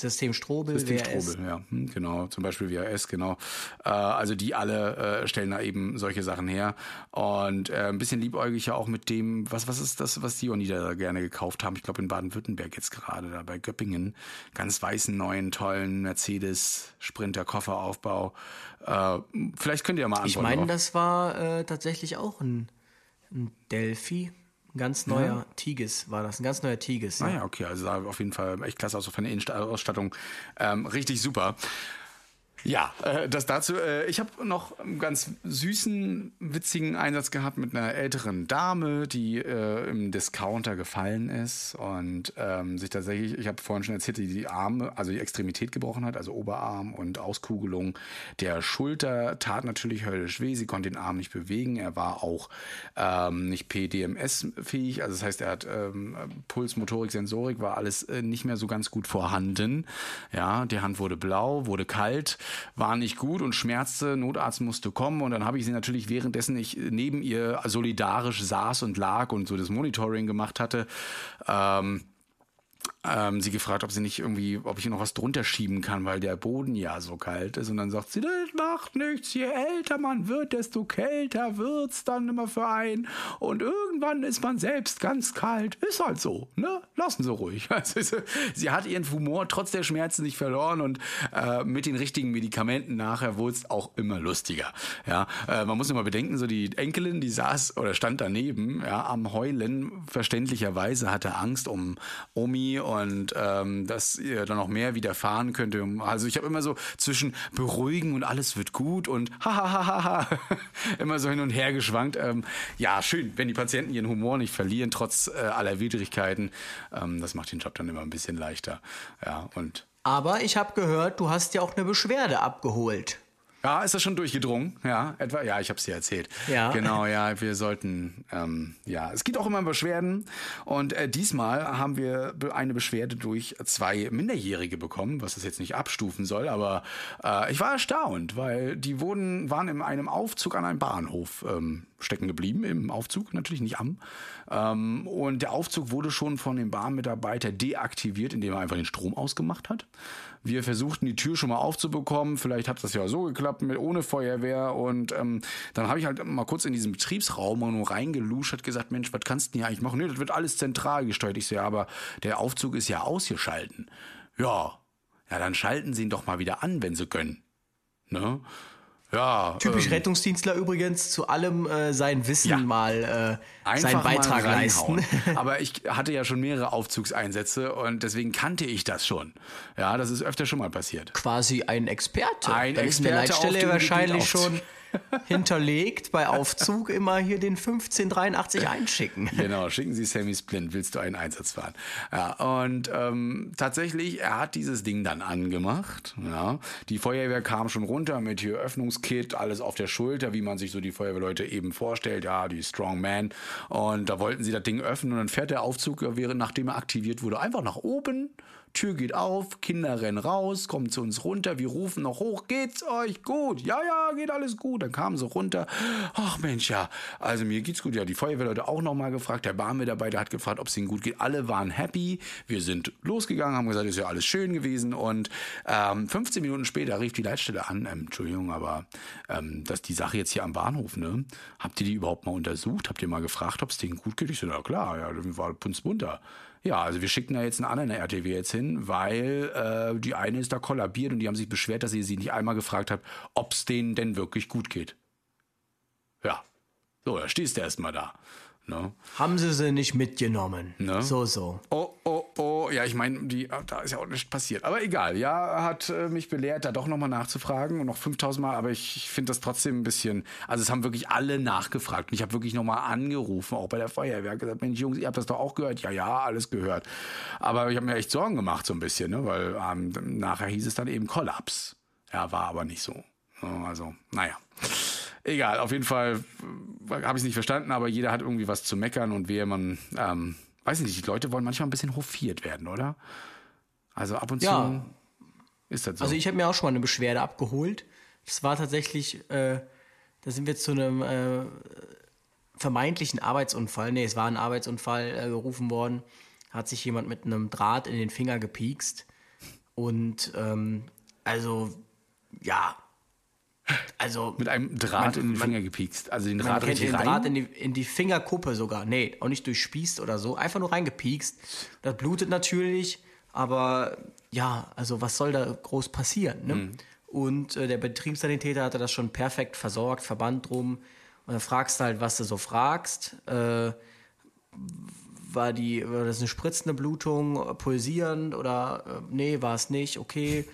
System Strobel, System WRS. Strobel, ja, hm, genau, zum Beispiel VHS, genau. Äh, also die alle äh, stellen da eben solche Sachen her und äh, ein bisschen liebäugig ja auch mit dem, was was ist das, was die Onida da gerne gekauft haben? Ich glaube in Baden-Württemberg jetzt gerade, da bei Göppingen, ganz weißen, neuen, tollen Mercedes Sprinter Kofferaufbau. Äh, vielleicht könnt ihr ja mal Ich antworten. meine, drauf. das war äh, tatsächlich auch ein, ein Delphi. Ein ganz neuer Tigis war das. Ein ganz neuer Tigis. Ah ja, okay, also sah auf jeden Fall echt klasse aus, von der Innenausstattung. Ähm, richtig super. Ja, äh, das dazu. Äh, ich habe noch einen ganz süßen, witzigen Einsatz gehabt mit einer älteren Dame, die äh, im Discounter gefallen ist und ähm, sich tatsächlich, ich habe vorhin schon erzählt, die die Arme, also die Extremität gebrochen hat, also Oberarm und Auskugelung der Schulter, tat natürlich höllisch weh. Sie konnte den Arm nicht bewegen. Er war auch ähm, nicht PDMS-fähig, also das heißt, er hat ähm, Puls, Motorik, Sensorik, war alles nicht mehr so ganz gut vorhanden. Ja, die Hand wurde blau, wurde kalt, war nicht gut und schmerzte. Notarzt musste kommen und dann habe ich sie natürlich währenddessen ich neben ihr solidarisch saß und lag und so das Monitoring gemacht hatte. Ähm, ähm, sie gefragt, ob sie nicht irgendwie, ob ich noch was drunter schieben kann, weil der Boden ja so kalt ist. Und dann sagt sie, das macht nichts. Je älter man wird, desto kälter wird's dann immer für einen. Und irgendwann ist man selbst ganz kalt. Ist halt so, ne? Lassen Sie ruhig. Also, sie- hat ihren Humor trotz der Schmerzen nicht verloren und äh, mit den richtigen Medikamenten nachher wurde es auch immer lustiger. Ja, äh, man muss immer bedenken, so die Enkelin, die saß oder stand daneben, ja, am Heulen, verständlicherweise hatte Angst um Omi und ähm, dass ihr dann noch mehr widerfahren könnte. Also ich habe immer so zwischen beruhigen und alles wird gut und hahaha immer so hin und her geschwankt. Ähm, ja, schön, wenn die Patienten ihren Humor nicht verlieren, trotz äh, aller Widrigkeiten. Ähm, das macht den Job dann immer ein bisschen leichter. Ja, und Aber ich habe gehört, du hast ja auch eine Beschwerde abgeholt. Ja, ist das schon durchgedrungen? Ja, etwa. Ja, ich habe es dir erzählt. Ja. Genau, ja, wir sollten, ähm, ja, es gibt auch immer Beschwerden. Und äh, diesmal haben wir eine Beschwerde durch zwei Minderjährige bekommen, was das jetzt nicht abstufen soll, aber äh, ich war erstaunt, weil die wurden, waren in einem Aufzug an einem Bahnhof ähm, stecken geblieben, im Aufzug, natürlich nicht am. Ähm, und der Aufzug wurde schon von dem Bahnmitarbeiter deaktiviert, indem er einfach den Strom ausgemacht hat. Wir versuchten die Tür schon mal aufzubekommen. Vielleicht hat das ja so geklappt mit ohne Feuerwehr. Und ähm, dann habe ich halt mal kurz in diesen Betriebsraum nur reingeluscht, hat gesagt, Mensch, was kannst du denn hier eigentlich machen? Nee, das wird alles zentral gesteuert. Ich so, ja, aber der Aufzug ist ja ausgeschalten. Ja, ja, dann schalten Sie ihn doch mal wieder an, wenn Sie können. Ne? Ja. Typisch ähm, Rettungsdienstler übrigens, zu allem äh, sein Wissen Ja. mal äh, seinen Beitrag mal leisten. Aber ich hatte ja schon mehrere Aufzugseinsätze und deswegen kannte ich das schon. Ja, das ist öfter schon mal passiert. Quasi ein Experte. Ein Dann ist Experte auf Leitstelle dem wahrscheinlich Gebiet schon hinterlegt, bei Aufzug immer hier den 1583 einschicken. Genau, schicken Sie Sammy Splint, willst du einen Einsatz fahren? Ja, und ähm, tatsächlich, er hat dieses Ding dann angemacht. Ja. Die Feuerwehr kam schon runter mit hier Öffnungskit, alles auf der Schulter, wie man sich so die Feuerwehrleute eben vorstellt. Ja, die Strong Man. Und da wollten sie das Ding öffnen und dann fährt der Aufzug, während nachdem er aktiviert wurde, einfach nach oben. Tür geht auf, Kinder rennen raus, kommen zu uns runter, wir rufen noch hoch, geht's euch gut? Ja, ja, geht alles gut. Dann kamen sie runter. Ach Mensch, ja, also mir geht's gut. Ja, die Feuerwehrleute auch nochmal gefragt, der Barmitarbeiter hat gefragt, ob es ihnen gut geht. Alle waren happy. Wir sind losgegangen, haben gesagt, ist ja alles schön gewesen. Und ähm, 15 Minuten später rief die Leitstelle an, ähm, Entschuldigung, aber ähm, dass die Sache jetzt hier am Bahnhof, ne? Habt ihr die überhaupt mal untersucht? Habt ihr mal gefragt, ob es denen gut geht? Ich so, na klar, ja, war punzbunter. Ja, also wir schicken da jetzt einen anderen RTW jetzt hin, weil äh, die eine ist da kollabiert und die haben sich beschwert, dass ihr sie nicht einmal gefragt habt, ob es denen denn wirklich gut geht. Ja, so, da stehst du erstmal da. Ne? Haben sie sie nicht mitgenommen. Ne? So, so. Oh, oh, oh. Ja, ich meine, da ist ja auch nichts passiert. Aber egal. Ja, hat äh, mich belehrt, da doch nochmal nachzufragen und noch 5000 Mal. Aber ich, ich finde das trotzdem ein bisschen. Also, es haben wirklich alle nachgefragt. Und ich habe wirklich nochmal angerufen, auch bei der Feuerwehr, gesagt: Mensch, Jungs, ihr habt das doch auch gehört? Ja, ja, alles gehört. Aber ich habe mir echt Sorgen gemacht, so ein bisschen, ne? weil ähm, nachher hieß es dann eben Kollaps. Ja, war aber nicht so. Also, naja. Egal, auf jeden Fall äh, habe ich es nicht verstanden, aber jeder hat irgendwie was zu meckern und wer man, ähm, weiß nicht, die Leute wollen manchmal ein bisschen hofiert werden, oder? Also ab und ja. zu ist das so. Also ich habe mir auch schon mal eine Beschwerde abgeholt. Das war tatsächlich, äh, da sind wir zu einem äh, vermeintlichen Arbeitsunfall, nee, es war ein Arbeitsunfall äh, gerufen worden, hat sich jemand mit einem Draht in den Finger gepiekst und ähm, also ja, also mit einem Draht man, in den Finger man, gepiekst. Also den Draht, man den rein? Draht in die, in die Fingerkuppe sogar. Nee, auch nicht durchspießt oder so. Einfach nur reingepiekst. Das blutet natürlich, aber ja, also was soll da groß passieren? Ne? Mhm. Und äh, der Betriebssanitäter hatte das schon perfekt versorgt, Verband drum. Und dann fragst du halt, was du so fragst. Äh, war, die, war das eine spritzende Blutung, pulsierend oder äh, nee, war es nicht, okay.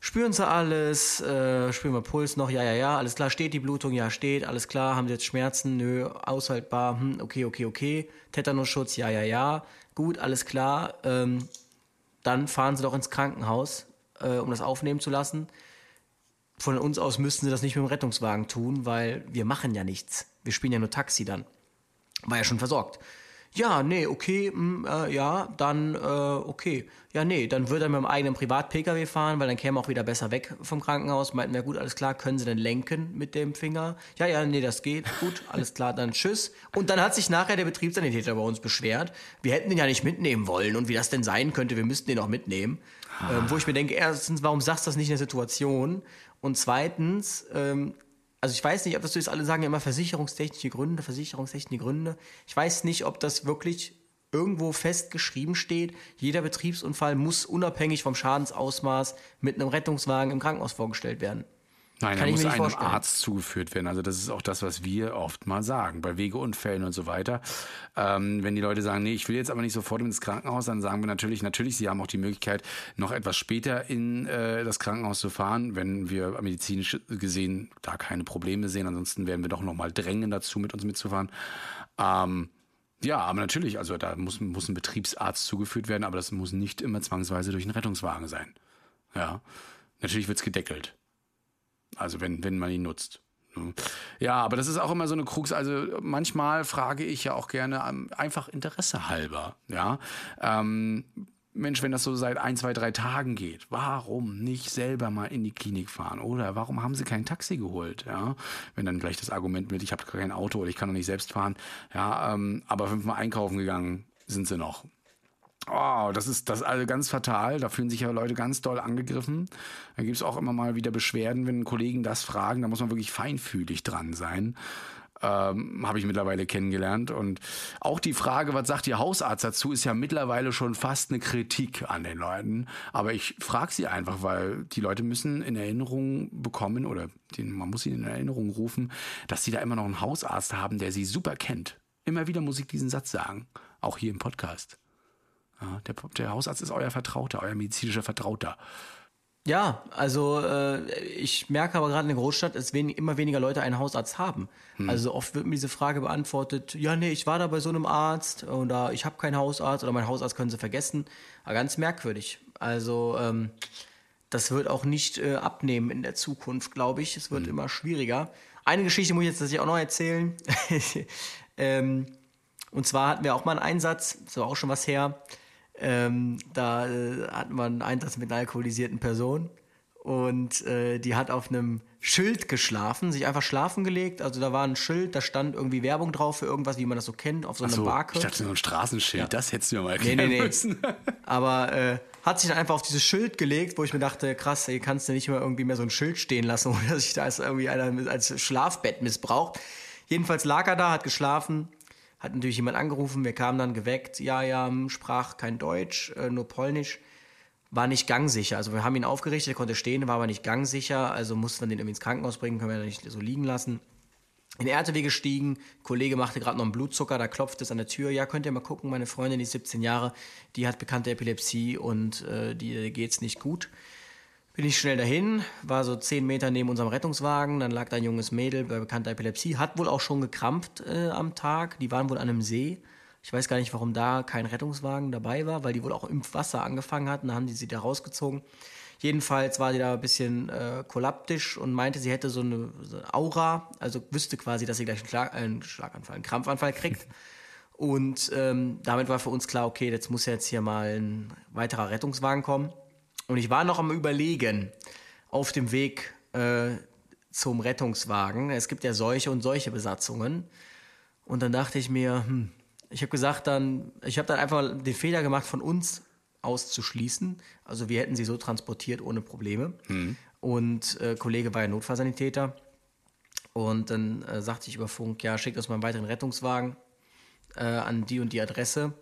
Spüren sie alles? Äh, spüren wir Puls noch? Ja, ja, ja. Alles klar. Steht die Blutung? Ja, steht. Alles klar. Haben sie jetzt Schmerzen? Nö. Aushaltbar? Hm, okay, okay, okay. Tetanusschutz? Ja, ja, ja. Gut, alles klar. Ähm, dann fahren sie doch ins Krankenhaus, äh, um das aufnehmen zu lassen. Von uns aus müssten sie das nicht mit dem Rettungswagen tun, weil wir machen ja nichts. Wir spielen ja nur Taxi dann. War ja schon versorgt. Ja, nee, okay, mh, hm, äh, ja, dann, äh, okay. Ja, nee, dann würde er mit dem eigenen Privat-Pkw fahren, weil dann käme er auch wieder besser weg vom Krankenhaus. Meinten wir, gut, alles klar, können Sie denn lenken mit dem Finger? Ja, ja, nee, das geht, gut, alles klar, dann tschüss. Und dann hat sich nachher der Betriebssanitäter bei uns beschwert, wir hätten den ja nicht mitnehmen wollen und wie das denn sein könnte, wir müssten den auch mitnehmen. Ah. Ähm, wo ich mir denke, erstens, warum sagst du das nicht in der Situation? Und zweitens, ähm, also ich weiß nicht, ob das so ist, alle sagen immer versicherungstechnische Gründe, versicherungstechnische Gründe. Ich weiß nicht, ob das wirklich irgendwo festgeschrieben steht, jeder Betriebsunfall muss unabhängig vom Schadensausmaß mit einem Rettungswagen im Krankenhaus vorgestellt werden. Nein, Kann er muss einem vorstellen. Arzt zugeführt werden. Also das ist auch das, was wir oft mal sagen, bei Wegeunfällen und so weiter. Ähm, wenn die Leute sagen, nee, ich will jetzt aber nicht sofort ins Krankenhaus, dann sagen wir natürlich, natürlich, sie haben auch die Möglichkeit, noch etwas später in äh, das Krankenhaus zu fahren, wenn wir medizinisch gesehen da keine Probleme sehen. Ansonsten werden wir doch nochmal drängen dazu, mit uns mitzufahren. Ähm, ja, aber natürlich, also da muss, muss ein Betriebsarzt zugeführt werden, aber das muss nicht immer zwangsweise durch einen Rettungswagen sein. Ja, natürlich wird's gedeckelt. Also wenn, wenn man ihn nutzt. Ja, aber das ist auch immer so eine Krux. Also manchmal frage ich ja auch gerne einfach Interesse halber. Ja, ähm, Mensch, wenn das so seit ein, zwei, drei Tagen geht, warum nicht selber mal in die Klinik fahren? Oder warum haben sie kein Taxi geholt? Ja, wenn dann gleich das Argument mit, ich habe kein Auto oder ich kann doch nicht selbst fahren. Ja, ähm, aber fünfmal einkaufen gegangen sind sie noch. Oh, das ist das also ganz fatal. Da fühlen sich ja Leute ganz doll angegriffen. Da gibt es auch immer mal wieder Beschwerden, wenn Kollegen das fragen. Da muss man wirklich feinfühlig dran sein. Ähm, habe ich mittlerweile kennengelernt. Und auch die Frage, was sagt Ihr Hausarzt dazu, ist ja mittlerweile schon fast eine Kritik an den Leuten. Aber ich frage sie einfach, weil die Leute müssen in Erinnerung bekommen oder den, man muss ihnen in Erinnerung rufen, dass sie da immer noch einen Hausarzt haben, der sie super kennt. Immer wieder muss ich diesen Satz sagen, auch hier im Podcast. Ja, der, der Hausarzt ist euer Vertrauter, euer medizinischer Vertrauter. Ja, also äh, ich merke aber gerade in der Großstadt, dass wen, immer weniger Leute einen Hausarzt haben. Hm. Also oft wird mir diese Frage beantwortet, ja, nee, ich war da bei so einem Arzt oder ich habe keinen Hausarzt oder mein Hausarzt können sie vergessen. Aber ganz merkwürdig. Also ähm, das wird auch nicht äh, abnehmen in der Zukunft, glaube ich. Es wird hm. immer schwieriger. Eine Geschichte muss ich jetzt tatsächlich auch noch erzählen. ähm, und zwar hatten wir auch mal einen Einsatz, das war auch schon was her Ähm, da äh, hat man einen Einsatz mit einer alkoholisierten Person und äh, die hat auf einem Schild geschlafen, sich einfach schlafen gelegt. Also da war ein Schild, da stand irgendwie Werbung drauf für irgendwas, wie man das so kennt, auf so einer so, Barke. ich dachte so ein Straßenschild, Ja. das hättest du mir mal Nee, erklären nee, nee. müssen. Aber äh, hat sich dann einfach auf dieses Schild gelegt, wo ich mir dachte, krass, hier kannst du nicht mehr irgendwie mehr so ein Schild stehen lassen, oder sich da als irgendwie einer als Schlafbett missbraucht. Jedenfalls lag er da, hat geschlafen, hat natürlich jemand angerufen, wir kamen dann geweckt, ja, ja, hm, sprach kein Deutsch, äh, nur Polnisch, war nicht gangsicher. Also wir haben ihn aufgerichtet, er konnte stehen, war aber nicht gangsicher, also mussten wir den irgendwie ins Krankenhaus bringen, können wir ja nicht so liegen lassen. In den RTW gestiegen, Kollege machte gerade noch einen Blutzucker, da klopft es an der Tür. Ja, könnt ihr mal gucken, meine Freundin, die ist 17 Jahre, die hat bekannte Epilepsie und äh, die geht's nicht gut. Bin ich schnell dahin, war so 10 Meter neben unserem Rettungswagen, dann lag da ein junges Mädel bei bekannter Epilepsie, hat wohl auch schon gekrampft äh, am Tag, die waren wohl an einem See. Ich weiß gar nicht, warum da kein Rettungswagen dabei war, weil die wohl auch im Wasser angefangen hatten, da haben die sie da rausgezogen. Jedenfalls war sie da ein bisschen äh, kollaptisch und meinte, sie hätte so eine, so eine Aura, also wüsste quasi, dass sie gleich einen, Schlag, einen Schlaganfall, einen Krampfanfall kriegt. Und ähm, damit war für uns klar, okay, jetzt muss ja jetzt hier mal ein weiterer Rettungswagen kommen. Und ich war noch am Überlegen, auf dem Weg äh, zum Rettungswagen. Es gibt ja solche und solche Besatzungen. Und dann dachte ich mir, hm, ich habe gesagt dann, ich habe dann einfach den Fehler gemacht, von uns auszuschließen. Also wir hätten sie so transportiert ohne Probleme. Und äh, Kollege war ja Notfallsanitäter. Und dann äh, sagte ich über Funk, ja, schickt uns mal einen weiteren Rettungswagen äh, an die und die Adresse.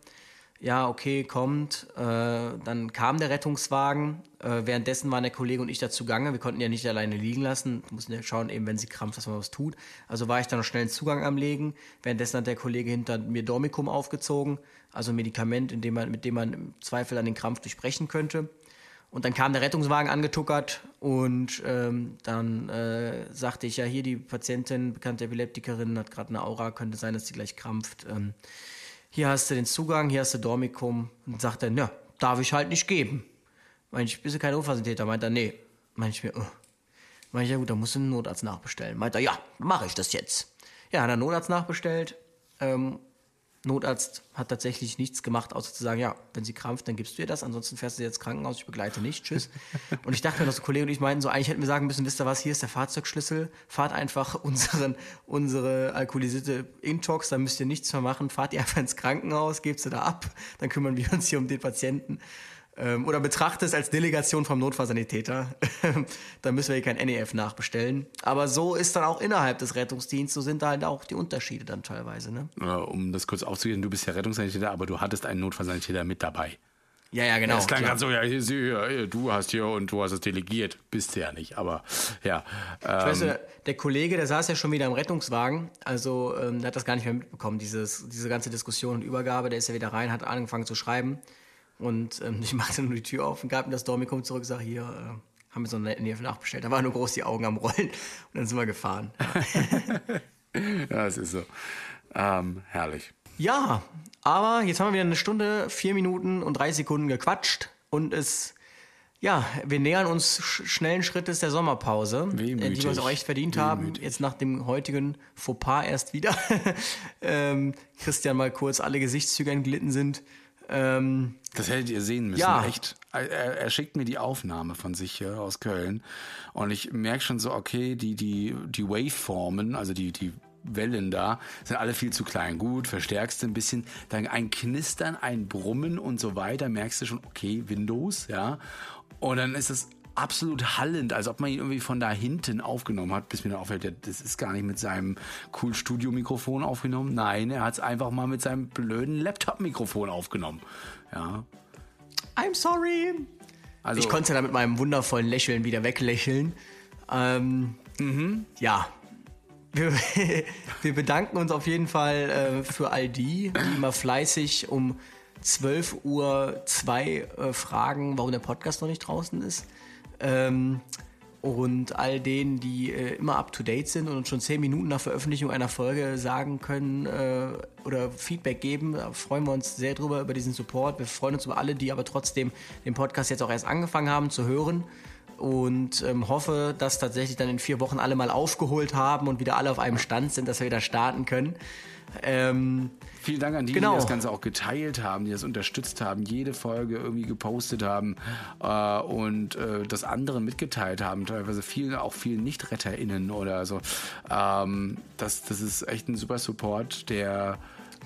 Ja, okay, kommt. Äh, dann kam der Rettungswagen. Äh, währenddessen waren der Kollege und ich dazu gegangen. Wir konnten ja nicht alleine liegen lassen. Mussten ja schauen, eben wenn sie krampft, dass man was tut. Also war ich dann noch schnell einen Zugang am Legen. Währenddessen hat der Kollege hinter mir Dormicum aufgezogen, also ein Medikament, in dem man, mit dem man im Zweifel an den Krampf durchbrechen könnte. Und dann kam der Rettungswagen angetuckert und ähm, dann äh, sagte ich, ja, hier die Patientin, bekannte Epileptikerin, hat gerade eine Aura, könnte sein, dass sie gleich krampft. Ähm, hier hast du den Zugang, hier hast du Dormicum. Und sagt er, ja, darf ich halt nicht geben. Meine ich, bist du kein Notfallsanitäter? Meint er, nee. Meine ich mir, oh. Meine ich, ja gut, dann musst du einen Notarzt nachbestellen. Meint er, ja, mache ich das jetzt. Ja, hat er einen Notarzt nachbestellt. Ähm, Notarzt hat tatsächlich nichts gemacht, außer zu sagen, ja, wenn sie krampft, dann gibst du ihr das, ansonsten fährst du sie jetzt ins Krankenhaus, ich begleite nicht, tschüss. Und ich dachte mir, dass Kollege und ich meinten so, eigentlich hätten wir sagen müssen, wisst ihr was, hier ist der Fahrzeugschlüssel, fahrt einfach unseren, unsere alkoholisierte Intox, da müsst ihr nichts mehr machen, fahrt ihr einfach ins Krankenhaus, gebt sie da ab, dann kümmern wir uns hier um den Patienten. Ähm, oder betrachte es als Delegation vom Notfallsanitäter. da müssen wir hier kein NEF nachbestellen. Aber so ist dann auch innerhalb des Rettungsdienstes, so sind da halt auch die Unterschiede dann teilweise, ne? Äh, Um das kurz aufzugehen, du bist ja Rettungssanitäter, aber du hattest einen Notfallsanitäter mit dabei. Ja, ja, genau. das klang gerade so, ja, du hast hier und du hast es delegiert. Bist du ja nicht, aber ja. Ähm, du, der Kollege, der saß ja schon wieder im Rettungswagen, also ähm, der hat das gar nicht mehr mitbekommen, dieses, diese ganze Diskussion und Übergabe. Der ist ja wieder rein, hat angefangen zu schreiben und ähm, ich machte nur die Tür auf und gab ihm das Dormicum zurück, sag hier, äh, haben wir so eine NEF nachbestellt. Da waren nur groß die Augen am Rollen und dann sind wir gefahren. ja, es ist so. Ähm, herrlich. Ja, aber jetzt haben wir wieder eine Stunde, vier Minuten und drei Sekunden gequatscht und es, ja, wir nähern uns sch schnellen Schrittes der Sommerpause, äh, die Wehmütig. wir uns auch echt verdient haben. Wehmütig. Jetzt nach dem heutigen Fauxpas erst wieder. ähm, Christian mal kurz alle Gesichtszüge entglitten sind. Ähm, Das hättet ihr sehen müssen, Ja. echt. Er, er schickt mir die Aufnahme von sich hier aus Köln und ich merke schon so, okay, die, die, die Waveformen, also die, die Wellen da, sind alle viel zu klein. Gut, verstärkst du ein bisschen, dann ein Knistern, ein Brummen und so weiter, merkst du schon, okay, Windows, ja. Und dann ist es absolut hallend, als ob man ihn irgendwie von da hinten aufgenommen hat, bis mir dann auffällt, ja, das ist gar nicht mit seinem cool Studio-Mikrofon aufgenommen. Nein, er hat es einfach mal mit seinem blöden Laptop-Mikrofon aufgenommen. Ja, I'm sorry. also ich konnte da mit meinem wundervollen Lächeln wieder weglächeln. Ähm, Ja. Wir, wir bedanken uns auf jeden Fall äh, für all die, die immer fleißig um 12 Uhr zwei äh, fragen, warum der Podcast noch nicht draußen ist. Ähm, und all denen, die äh, immer up to date sind und schon 10 Minuten nach Veröffentlichung einer Folge sagen können äh, oder Feedback geben, freuen wir uns sehr drüber über diesen Support. Wir freuen uns über alle, die aber trotzdem den Podcast jetzt auch erst angefangen haben zu hören und ähm, hoffe, dass tatsächlich dann in vier Wochen alle mal aufgeholt haben und wieder alle auf einem Stand sind, dass wir wieder starten können. Ähm, Vielen Dank an die, Genau. die das Ganze auch geteilt haben, die das unterstützt haben, jede Folge irgendwie gepostet haben äh, und äh, das anderen mitgeteilt haben. Teilweise vielen, auch vielen NichtretterInnen oder so. Ähm, das, das ist echt ein super Support, der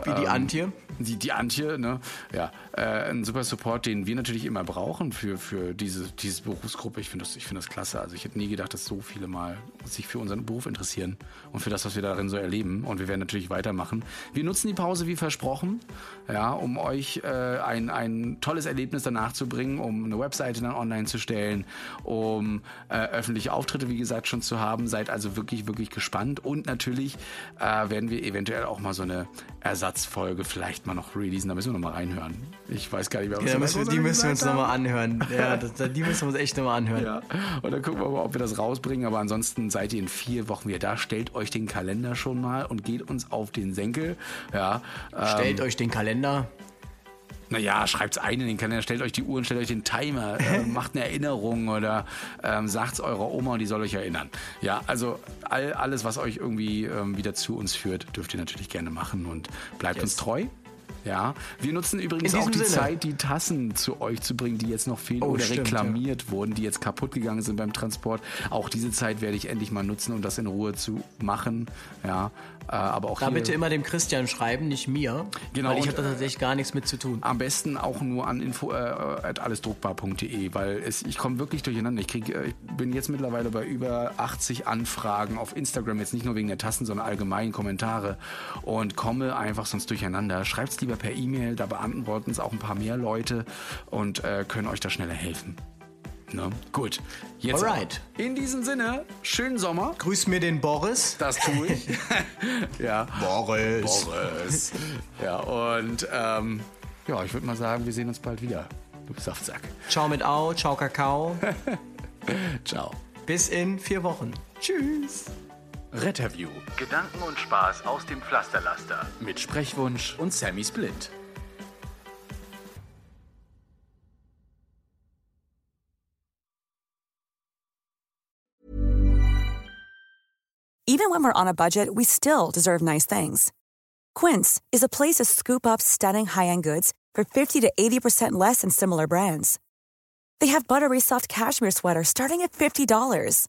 wie die ähm, Antje. Die, die Antje, ne? Ja, äh, ein super Support, den wir natürlich immer brauchen für, für diese, diese Berufsgruppe. Ich finde das, ich finde das klasse. Also ich hätte nie gedacht, dass so viele mal sich für unseren Beruf interessieren und für das, was wir darin so erleben. Und wir werden natürlich weitermachen. Wir nutzen die Pause wie versprochen, ja, um euch äh, ein, ein tolles Erlebnis danach zu bringen, um eine Webseite dann online zu stellen, um äh, öffentliche Auftritte, wie gesagt, schon zu haben. Seid also wirklich, wirklich gespannt. Und natürlich äh, werden wir eventuell auch mal so eine Ersatzfolge vielleicht mal noch releasen. Da müssen wir noch mal reinhören. Ich weiß gar nicht mehr, was Ja, wir müssen, die müssen wir uns nochmal anhören. Ja, das, die müssen wir uns echt nochmal anhören. ja, und dann gucken wir mal, ob wir das rausbringen. Aber ansonsten seid ihr in vier Wochen wieder da. Stellt euch den Kalender schon mal und geht uns auf den Senkel. Ja, Stellt euch den Kalender. Naja, schreibt's ein in den Kalender, stellt euch die Uhren, stellt euch den Timer, äh, macht eine Erinnerung oder ähm, sagt's eurer Oma und die soll euch erinnern. Ja, also all, alles, was euch irgendwie ähm, wieder zu uns führt, dürft ihr natürlich gerne machen und bleibt Yes. uns treu. Ja, wir nutzen übrigens auch die Sinne. Zeit, die Tassen zu euch zu bringen, die jetzt noch fehlen Oh, oder stimmt, reklamiert wurden, die jetzt kaputt gegangen sind beim Transport. Auch diese Zeit werde ich endlich mal nutzen, um das in Ruhe zu machen. Ja, äh, aber auch Da hier bitte immer dem Christian schreiben, nicht mir. Genau, Weil ich habe da tatsächlich gar nichts mit zu tun. am besten auch nur an info äh, allesdruckbar.de, weil es, ich komme wirklich durcheinander. Ich, krieg, äh, ich bin jetzt mittlerweile bei über 80 Anfragen auf Instagram, jetzt nicht nur wegen der Tassen, sondern allgemein Kommentare und komme einfach sonst durcheinander. Schreibt es lieber per E-Mail, da beantworten es auch ein paar mehr Leute und äh, können euch da schneller helfen. Ne? Gut, jetzt Alright. aber. in diesem Sinne, schönen Sommer. Grüß mir den Boris. Das tue ich. ja. Boris. Boris. Ja, und ähm, ja, ich würde mal sagen, wir sehen uns bald wieder. Du Saftsack. Ciao mit Au, ciao Kakao. Ciao. Bis in vier Wochen. Tschüss. Retterview Gedanken und Spaß aus dem Pflasterlaster. mit Sprechwunsch und Sammy Split. Even when we're on a budget, we still deserve nice things. Quince is a place to scoop up stunning high-end goods for 50 to 80% less than similar brands. They have buttery soft cashmere sweaters starting at $50,